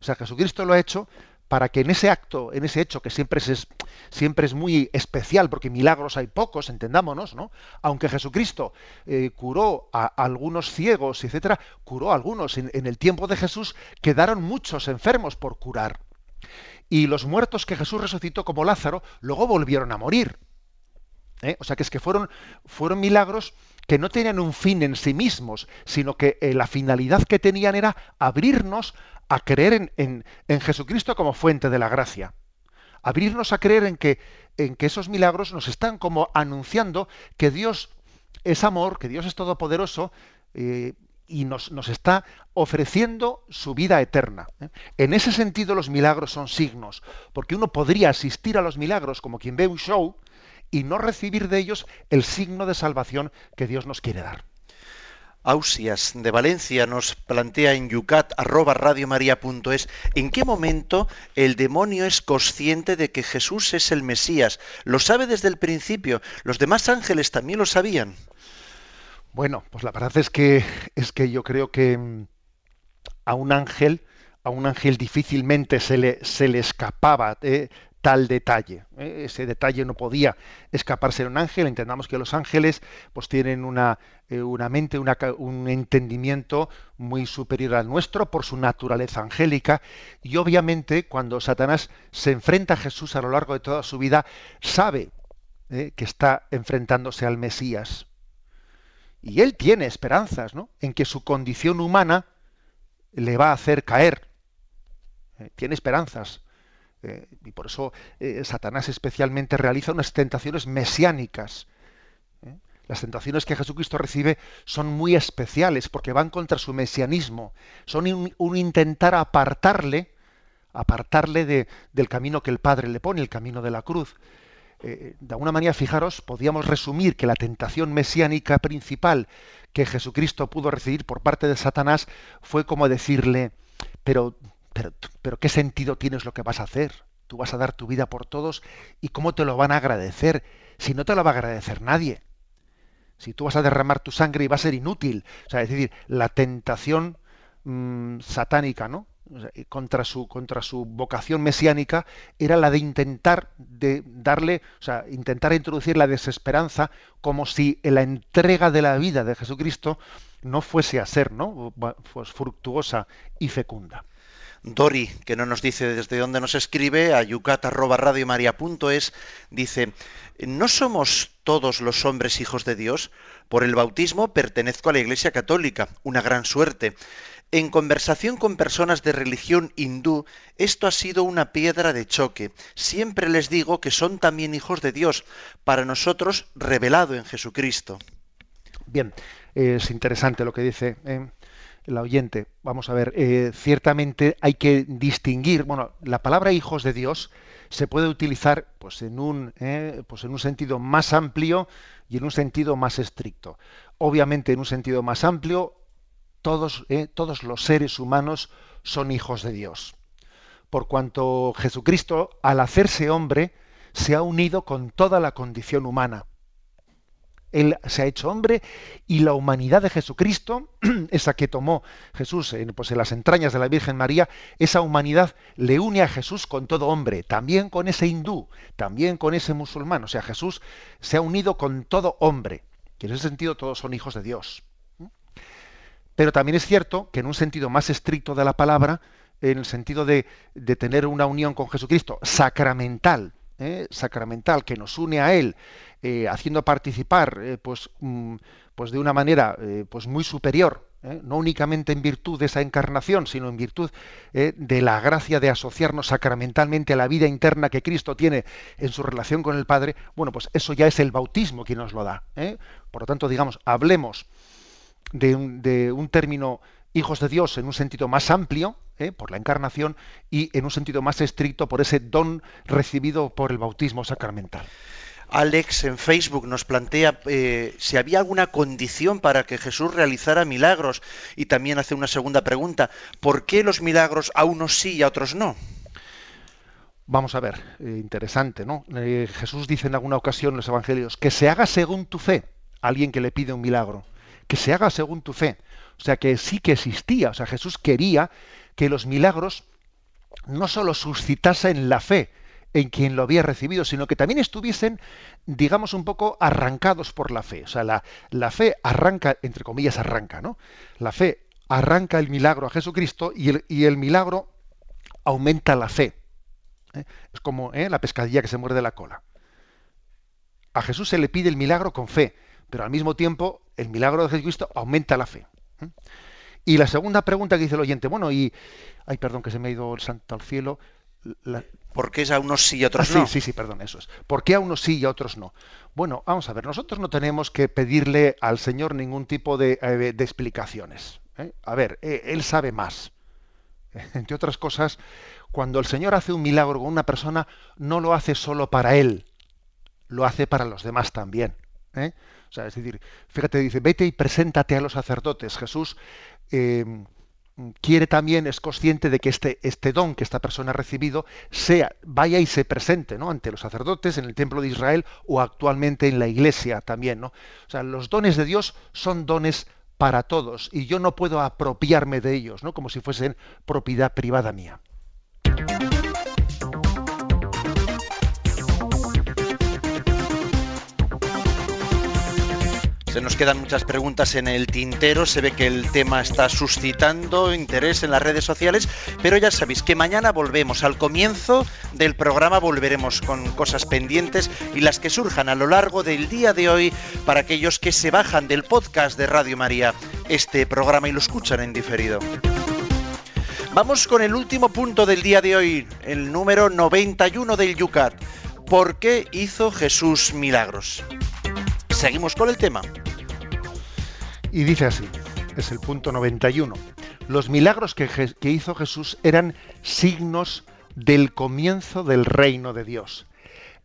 O sea, Jesucristo lo ha hecho para que en ese acto, en ese hecho que siempre es, muy especial, porque milagros hay pocos, entendámonos, ¿no? Aunque Jesucristo eh, curó a, algunos ciegos, etcétera, curó a algunos. En el tiempo de Jesús quedaron muchos enfermos por curar. Y los muertos que Jesús resucitó, como Lázaro, luego volvieron a morir. ¿Eh? O sea que es que fueron, fueron milagros que no tenían un fin en sí mismos, sino que eh, la finalidad que tenían era abrirnos a creer en, en, en, Jesucristo como fuente de la gracia. Abrirnos a creer en que, en que esos milagros nos están como anunciando que Dios es amor, que Dios es todopoderoso eh, y nos, nos, está ofreciendo su vida eterna. En ese sentido los milagros son signos, porque uno podría asistir a los milagros como quien ve un show, y no recibir de ellos el signo de salvación que Dios nos quiere dar. Ausias de Valencia nos plantea en yucat arroba radiomaria.es en qué momento el demonio es consciente de que Jesús es el Mesías. Lo sabe desde el principio. Los demás ángeles también lo sabían. Bueno, pues la verdad es que es que yo creo que mm, a un ángel a un ángel difícilmente se le, se le escapaba eh, tal detalle. ¿eh? Ese detalle no podía escaparse de un ángel. Entendamos que los ángeles pues tienen una, eh, una mente, una, un entendimiento muy superior al nuestro por su naturaleza angélica. Y obviamente cuando Satanás se enfrenta a Jesús a lo largo de toda su vida, sabe ¿eh? que está enfrentándose al Mesías. Y él tiene esperanzas ¿no? en que su condición humana le va a hacer caer. Tiene esperanzas eh, y por eso eh, Satanás especialmente realiza unas tentaciones mesiánicas. ¿eh? Las tentaciones que Jesucristo recibe son muy especiales porque van contra su mesianismo. Son un, un intentar apartarle, apartarle de, del camino que el Padre le pone, el camino de la cruz. de alguna manera, fijaros, podíamos resumir que la tentación mesiánica principal que Jesucristo pudo recibir por parte de Satanás fue como decirle, pero pero, ¿qué sentido tienes lo que vas a hacer? Tú vas a dar tu vida por todos y cómo te lo van a agradecer si no te lo va a agradecer nadie. Si tú vas a derramar tu sangre y va a ser inútil. O sea, es decir, la tentación mmm, satánica, ¿no? Contra su vocación mesiánica era la de intentar de darle, o sea, intentar introducir la desesperanza como si la entrega de la vida de Jesucristo no fuese a ser, ¿no? Pues fructuosa y fecunda. Dori, que no nos dice desde dónde nos escribe, a yucat.radiomaria.es, dice, ¿no somos todos los hombres hijos de Dios? Por el bautismo pertenezco a la Iglesia Católica, una gran suerte. En conversación con personas de religión hindú, esto ha sido una piedra de choque. Siempre les digo que son también hijos de Dios, para nosotros revelado en Jesucristo. Bien, es interesante lo que dice. Eh, el oyente. Vamos a ver, eh, ciertamente hay que distinguir, bueno, la palabra hijos de Dios se puede utilizar pues en un, eh, pues en un sentido más amplio y en un sentido más estricto. Obviamente en un sentido más amplio, todos, eh, todos los seres humanos son hijos de Dios. Por cuanto Jesucristo, al hacerse hombre, se ha unido con toda la condición humana. Él se ha hecho hombre y la humanidad de Jesucristo, esa que tomó Jesús en, pues, en las entrañas de la Virgen María, esa humanidad le une a Jesús con todo hombre, también con ese hindú, también con ese musulmán. O sea, Jesús se ha unido con todo hombre. Y en ese sentido todos son hijos de Dios. Pero también es cierto que en un sentido más estricto de la palabra, en el sentido de, de tener una unión con Jesucristo sacramental, ¿eh? sacramental que nos une a Él, eh, haciendo participar eh, pues, mm, pues de una manera eh, pues muy superior, no únicamente en virtud de esa encarnación, sino en virtud de la gracia de asociarnos sacramentalmente a la vida interna que Cristo tiene en su relación con el Padre, bueno, pues eso ya es el bautismo quien nos lo da. Por lo tanto, digamos, hablemos de un, de un término hijos de Dios en un sentido más amplio, por la encarnación y en un sentido más estricto por ese don recibido por el bautismo sacramental. Alex en Facebook nos plantea eh, si había alguna condición para que Jesús realizara milagros y también hace una segunda pregunta, ¿por qué los milagros a unos sí y a otros no? Vamos a ver, eh, interesante, ¿no? Eh, Jesús dice en alguna ocasión en los evangelios que se haga según tu fe, alguien que le pide un milagro, que se haga según tu fe. O sea que sí que existía, o sea, Jesús quería que los milagros no solo suscitasen la fe, en quien lo había recibido, sino que también estuviesen, digamos, un poco arrancados por la fe. O sea, la, la fe arranca, entre comillas, arranca, ¿no? La fe arranca el milagro a Jesucristo y el, y el milagro aumenta la fe. ¿eh? Es como ¿eh? la pescadilla que se muerde la cola. A Jesús se le pide el milagro con fe, pero al mismo tiempo el milagro de Jesucristo aumenta la fe. ¿eh? Y la segunda pregunta que dice el oyente, bueno, y, ay, perdón que se me ha ido el santo al cielo, la, ¿Por qué a unos sí y a otros ah, no? Sí, sí, sí, perdón, eso es. ¿Por qué a unos sí y a otros no? Bueno, vamos a ver, nosotros no tenemos que pedirle al Señor ningún tipo de, eh, de explicaciones. ¿eh? A ver, eh, Él sabe más. Entre otras cosas, cuando el Señor hace un milagro con una persona, no lo hace solo para Él, lo hace para los demás también. ¿eh? O sea, es decir, fíjate, dice, vete y preséntate a los sacerdotes. Jesús quiere también, es consciente de que este, este don que esta persona ha recibido sea, vaya y se presente ¿no? ante los sacerdotes en el templo de Israel o actualmente en la iglesia también. ¿no? O sea, los dones de Dios son dones para todos y yo no puedo apropiarme de ellos, ¿no? como si fuesen propiedad privada mía. Se nos quedan muchas preguntas en el tintero, se ve que el tema está suscitando interés en las redes sociales, pero ya sabéis que mañana volvemos, al comienzo del programa volveremos con cosas pendientes y las que surjan a lo largo del día de hoy para aquellos que se bajan del podcast de Radio María este programa y lo escuchan en diferido. Vamos con el último punto del día de hoy, el número 91 del Yucat. ¿Por qué hizo Jesús milagros? Seguimos con el tema. Y dice así, es el punto 91. Los milagros que, hizo Jesús eran signos del comienzo del reino de Dios.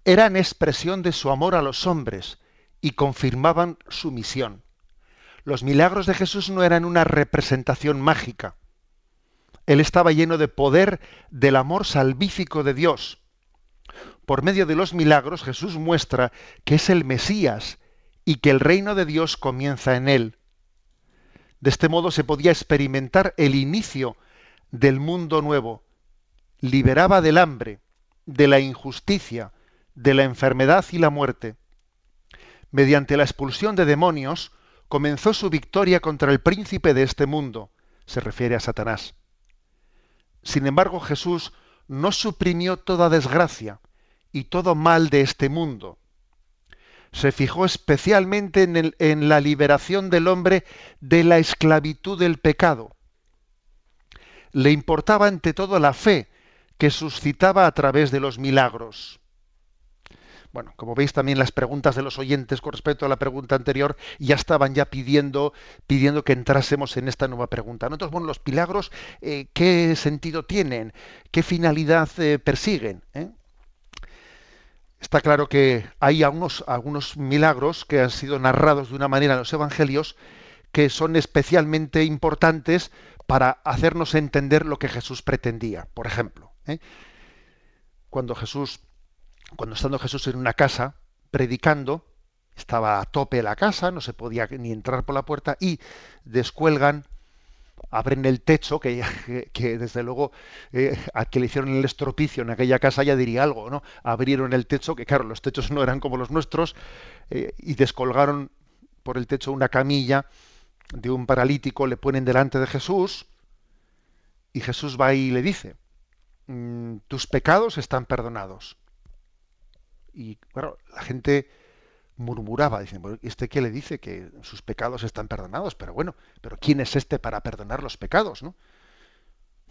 Eran expresión de su amor a los hombres y confirmaban su misión. Los milagros de Jesús no eran una representación mágica. Él estaba lleno de poder del amor salvífico de Dios. Por medio de los milagros Jesús muestra que es el Mesías y que el reino de Dios comienza en él. De este modo se podía experimentar el inicio del mundo nuevo. Liberaba del hambre, de la injusticia, de la enfermedad y la muerte. Mediante la expulsión de demonios, comenzó su victoria contra el príncipe de este mundo, se refiere a Satanás. Sin embargo, Jesús no suprimió toda desgracia y todo mal de este mundo se fijó especialmente en, el, en, la liberación del hombre de la esclavitud del pecado. Le importaba ante todo la fe que suscitaba a través de los milagros. Bueno, como veis también las preguntas de los oyentes con respecto a la pregunta anterior ya estaban ya pidiendo, pidiendo que entrásemos en esta nueva pregunta. Entonces, bueno, los milagros, eh, ¿qué sentido tienen? ¿Qué finalidad eh, persiguen? ¿Eh? Está claro que hay algunos, algunos milagros que han sido narrados de una manera en los evangelios que son especialmente importantes para hacernos entender lo que Jesús pretendía. Por ejemplo, ¿eh? cuando Jesús, cuando estando Jesús en una casa predicando, estaba a tope la casa, no se podía ni entrar por la puerta y descuelgan abren el techo, que, que, desde luego eh, a que le hicieron el estropicio en aquella casa ya diría algo, ¿no? Abrieron el techo, que claro, los techos no eran como los nuestros, eh, y descolgaron por el techo una camilla de un paralítico, le ponen delante de Jesús, y Jesús va y le dice, mm, tus pecados están perdonados. Y claro, la gente murmuraba, diciendo, ¿este qué le dice? Que sus pecados están perdonados, pero bueno, pero ¿quién es este para perdonar los pecados? ¿no?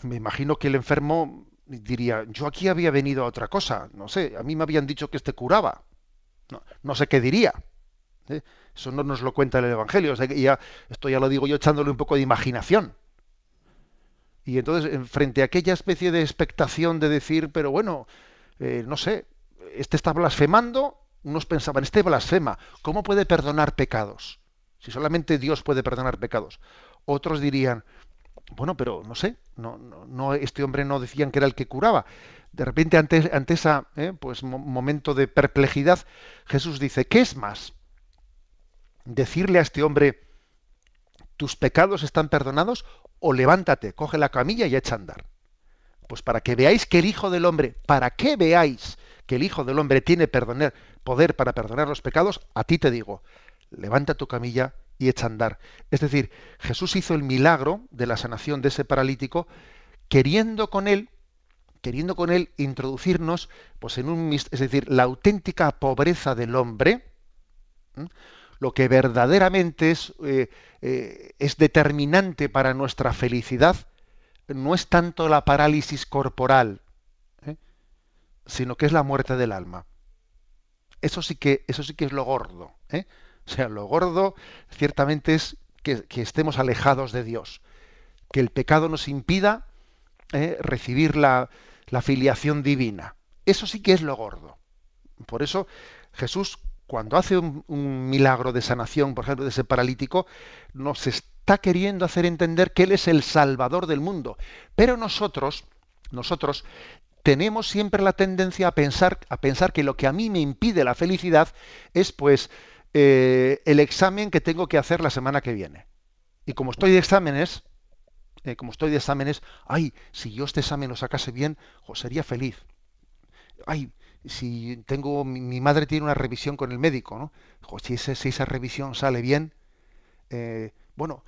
Me imagino que el enfermo diría, yo aquí había venido a otra cosa, no sé, a mí me habían dicho que este curaba, no, no sé qué diría. ¿eh? Eso no nos lo cuenta el Evangelio, esto ya lo digo yo echándole un poco de imaginación. Y entonces, en- frente a aquella especie de expectación de decir, pero bueno, eh, no sé, este está blasfemando, unos pensaban, este blasfema, ¿cómo puede perdonar pecados? Si solamente Dios puede perdonar pecados. Otros dirían, bueno, pero no sé, no, este hombre no decían que era el que curaba. De repente, ante, ante ese pues, mo- momento de perplejidad, Jesús dice, ¿qué es más? Decirle a este hombre, tus pecados están perdonados, o levántate, coge la camilla y echa a andar. Pues para que veáis que el Hijo del Hombre, para que veáis que el Hijo del Hombre tiene poder para perdonar los pecados, a ti te digo, levanta tu camilla y echa a andar. Es decir, Jesús hizo el milagro de la sanación de ese paralítico, queriendo con él, queriendo con él introducirnos, pues en un, es decir, la auténtica pobreza del hombre, lo que verdaderamente es, eh, eh, es determinante para nuestra felicidad, no es tanto la parálisis corporal. Sino que es la muerte del alma. Eso sí que, eso sí que es lo gordo. ¿eh? O sea, lo gordo ciertamente es que, estemos alejados de Dios, que el pecado nos impida ¿eh? recibir la, la filiación divina. Eso sí que es lo gordo. Por eso Jesús, cuando hace un, un milagro de sanación, por ejemplo, de ese paralítico, nos está queriendo hacer entender que Él es el Salvador del mundo. Pero nosotros, nosotros tenemos siempre la tendencia a pensar, a pensar que lo que a mí me impide la felicidad es pues eh, el examen que tengo que hacer la semana que viene. Y como estoy de exámenes, eh, como estoy de exámenes, ay, si yo este examen lo sacase bien, jo, sería feliz. Ay, si tengo, mi, madre tiene una revisión con el médico, ¿no? Jo, si, esa revisión sale bien, eh, bueno,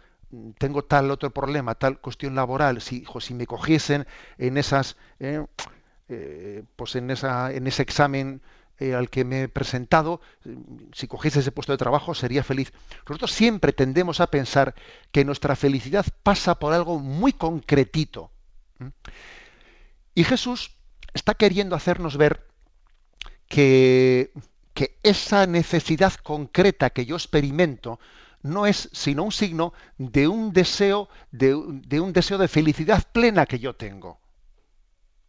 tengo tal otro problema, tal cuestión laboral, si, si me cogiesen en esas, eh, pues en esa, en ese examen eh, al que me he presentado, eh, si cogiese ese puesto de trabajo sería feliz. Nosotros siempre tendemos a pensar que nuestra felicidad pasa por algo muy concretito. Y Jesús está queriendo hacernos ver que, esa necesidad concreta que yo experimento no es sino un signo de un deseo, de un deseo de felicidad plena que yo tengo.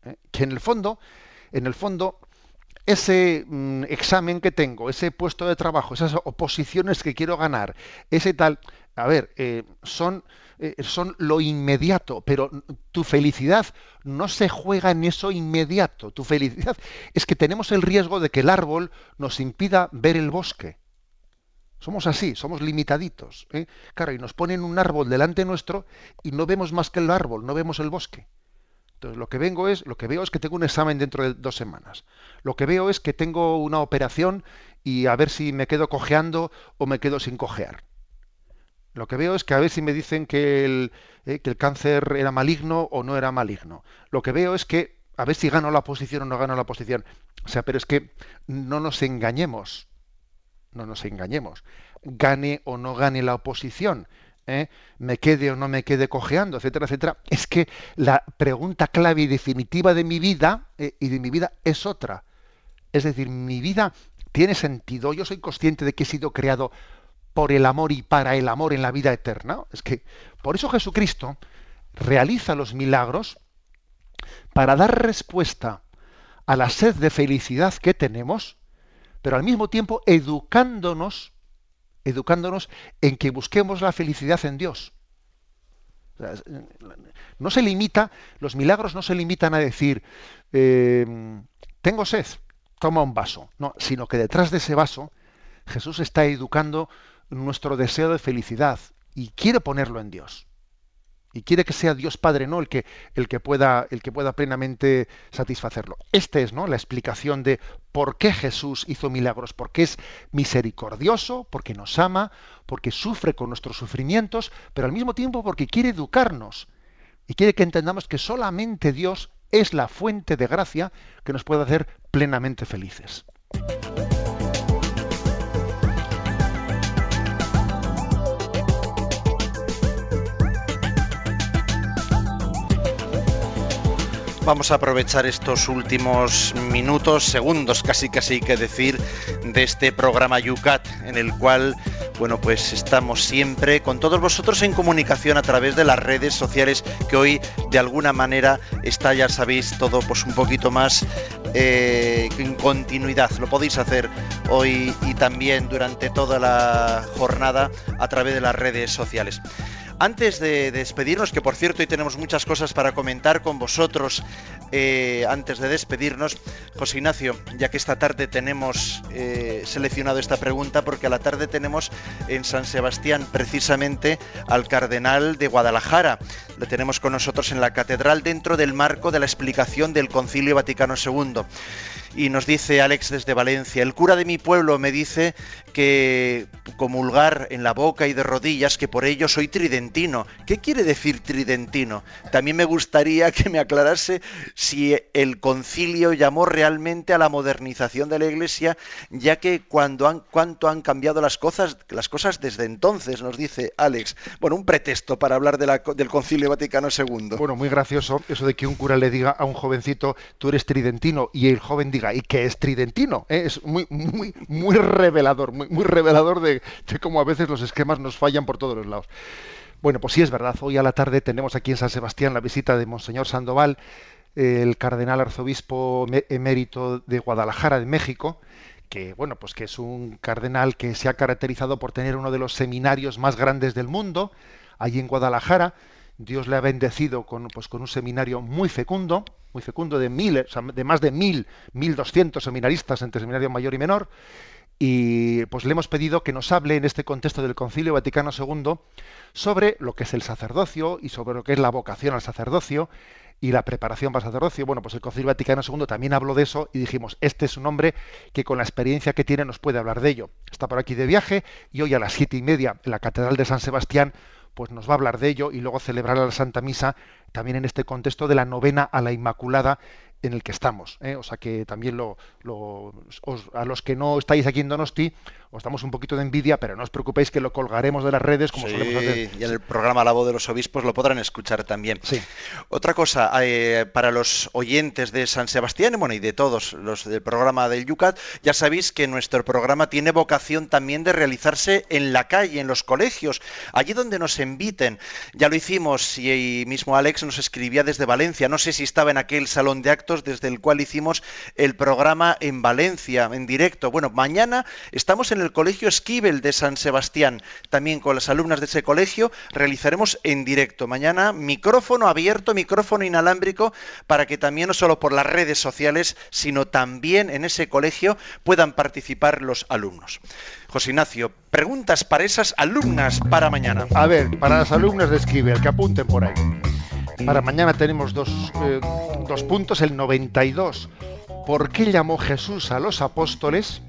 ¿Eh? Que en el fondo, en el fondo, ese mm, examen que tengo, ese puesto de trabajo, esas oposiciones que quiero ganar, ese tal, a ver, eh, son, eh, son lo inmediato, pero tu felicidad no se juega en eso inmediato. Tu felicidad es que tenemos el riesgo de que el árbol nos impida ver el bosque. Somos así, somos limitaditos. ¿eh? Claro, y nos ponen un árbol delante nuestro y no vemos más que el árbol, no vemos el bosque. Entonces lo que vengo es, lo que veo es que tengo un examen dentro de dos semanas. Lo que veo es que tengo una operación y a ver si me quedo cojeando o me quedo sin cojear. Lo que veo es que a ver si me dicen que el, eh, que el cáncer era maligno o no era maligno. Lo que veo es que a ver si gano la posición o no gano la posición. O sea, pero es que no nos engañemos. No nos engañemos. Gane o no gane la oposición. ¿Eh? me quede o no me quede cojeando, etcétera, etcétera, es que la pregunta clave y definitiva de mi vida eh, y de mi vida es otra. Es decir, mi vida tiene sentido. Yo soy consciente de que he sido creado por el amor y para el amor en la vida eterna. Es que por eso Jesucristo realiza los milagros para dar respuesta a la sed de felicidad que tenemos, pero al mismo tiempo educándonos educándonos en que busquemos la felicidad en Dios. Sea, no se limita, los milagros no se limitan a decir, eh, tengo sed, toma un vaso, no, sino que detrás de ese vaso Jesús está educando nuestro deseo de felicidad y quiere ponerlo en Dios. Y quiere que sea Dios Padre, ¿no? El que, el que pueda, el que pueda plenamente satisfacerlo. Esta es, ¿no? La explicación de por qué Jesús hizo milagros, porque es misericordioso, porque nos ama, porque sufre con nuestros sufrimientos, pero al mismo tiempo porque quiere educarnos y quiere que entendamos que solamente Dios es la fuente de gracia que nos puede hacer plenamente felices. Vamos a aprovechar estos últimos minutos, segundos casi casi que decir, de este programa Yucat, en el cual, bueno, pues estamos siempre con todos vosotros en comunicación a través de las redes sociales, que hoy de alguna manera está, ya sabéis, todo pues un poquito más eh, en continuidad. Lo podéis hacer hoy y también durante toda la jornada a través de las redes sociales. Antes de, despedirnos, que por cierto hoy tenemos muchas cosas para comentar con vosotros, eh, antes de despedirnos, José Ignacio, ya que esta tarde tenemos eh, seleccionado esta pregunta, porque a la tarde tenemos en San Sebastián precisamente al cardenal de Guadalajara. Le tenemos con nosotros en la catedral dentro del marco de la explicación del Concilio Vaticano II. Y nos dice Alex desde Valencia, el cura de mi pueblo me dice que comulgar en la boca y de rodillas, que por ello soy ¿Qué quiere decir tridentino? También me gustaría que me aclarase si el concilio llamó realmente a la modernización de la Iglesia, ya que cuando han, cuánto han cambiado las cosas, las cosas desde entonces, nos dice Alex. Bueno, un pretexto para hablar de la, del Concilio Vaticano II. Bueno, muy gracioso eso de que un cura le diga a un jovencito, tú eres tridentino, y el joven diga, ¿y qué es tridentino? ¿Eh? Es muy, muy, muy revelador, muy, muy revelador de, de cómo a veces los esquemas nos fallan por todos los lados. Bueno, pues sí es verdad. Hoy a la tarde tenemos aquí en San Sebastián la visita de Monseñor Sandoval, el cardenal arzobispo emérito de Guadalajara, de México, que bueno, pues que es un cardenal que se ha caracterizado por tener uno de los seminarios más grandes del mundo, allí en Guadalajara. Dios le ha bendecido con, pues, con un seminario muy fecundo, muy fecundo de mil, de más de mil, mil doscientos seminaristas entre seminario mayor y menor, y pues le hemos pedido que nos hable en este contexto del Concilio Vaticano II sobre lo que es el sacerdocio y sobre lo que es la vocación al sacerdocio y la preparación para el sacerdocio. Bueno, pues el Concilio Vaticano II también habló de eso y dijimos, este es un hombre que con la experiencia que tiene nos puede hablar de ello. Está por aquí de viaje y hoy a las siete y media en la Catedral de San Sebastián pues nos va a hablar de ello y luego celebrar la Santa Misa también en este contexto de la novena a la Inmaculada en el que estamos. ¿eh? O sea que también lo, lo a los que no estáis aquí en Donosti, os damos un poquito de envidia, pero no os preocupéis que lo colgaremos de las redes como sí, solemos hacer. Y en el programa La voz de los obispos lo podrán escuchar también. Sí. Otra cosa, eh, para los oyentes de San Sebastián, bueno, y de todos los del programa del Yucat, ya sabéis que nuestro programa tiene vocación también de realizarse en la calle, en los colegios, allí donde nos inviten. Ya lo hicimos y, y mismo Alex nos escribía desde Valencia. No sé si estaba en aquel salón de actos desde el cual hicimos el programa en Valencia, en directo. Bueno, mañana estamos en el Colegio Esquivel de San Sebastián. También con las alumnas de ese colegio realizaremos en directo. Mañana micrófono abierto, micrófono inalámbrico, para que también no solo por las redes sociales, sino también en ese colegio puedan participar los alumnos. José Ignacio, preguntas para esas alumnas para mañana. A ver, para las alumnas de Esquivel, que apunten por ahí. Para mañana tenemos dos, eh, dos puntos, el 92. ¿Por qué llamó Jesús a los apóstoles?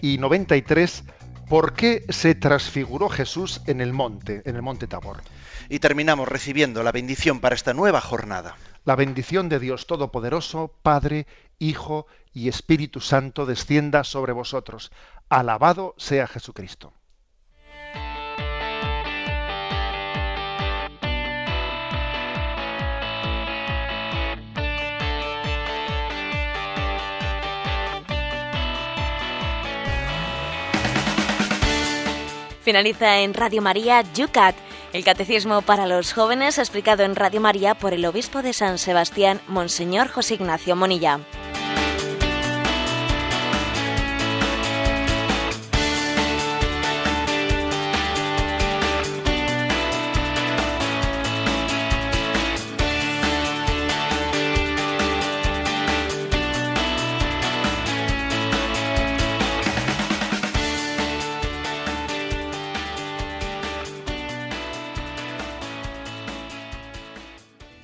Y 93. ¿Por qué se transfiguró Jesús en el monte, en el monte Tabor? Y terminamos recibiendo la bendición para esta nueva jornada. La bendición de Dios Todopoderoso, Padre, Hijo y Espíritu Santo descienda sobre vosotros. Alabado sea Jesucristo. Finaliza en Radio María Yucat, el catecismo para los jóvenes explicado en Radio María por el obispo de San Sebastián, Monseñor José Ignacio Monilla.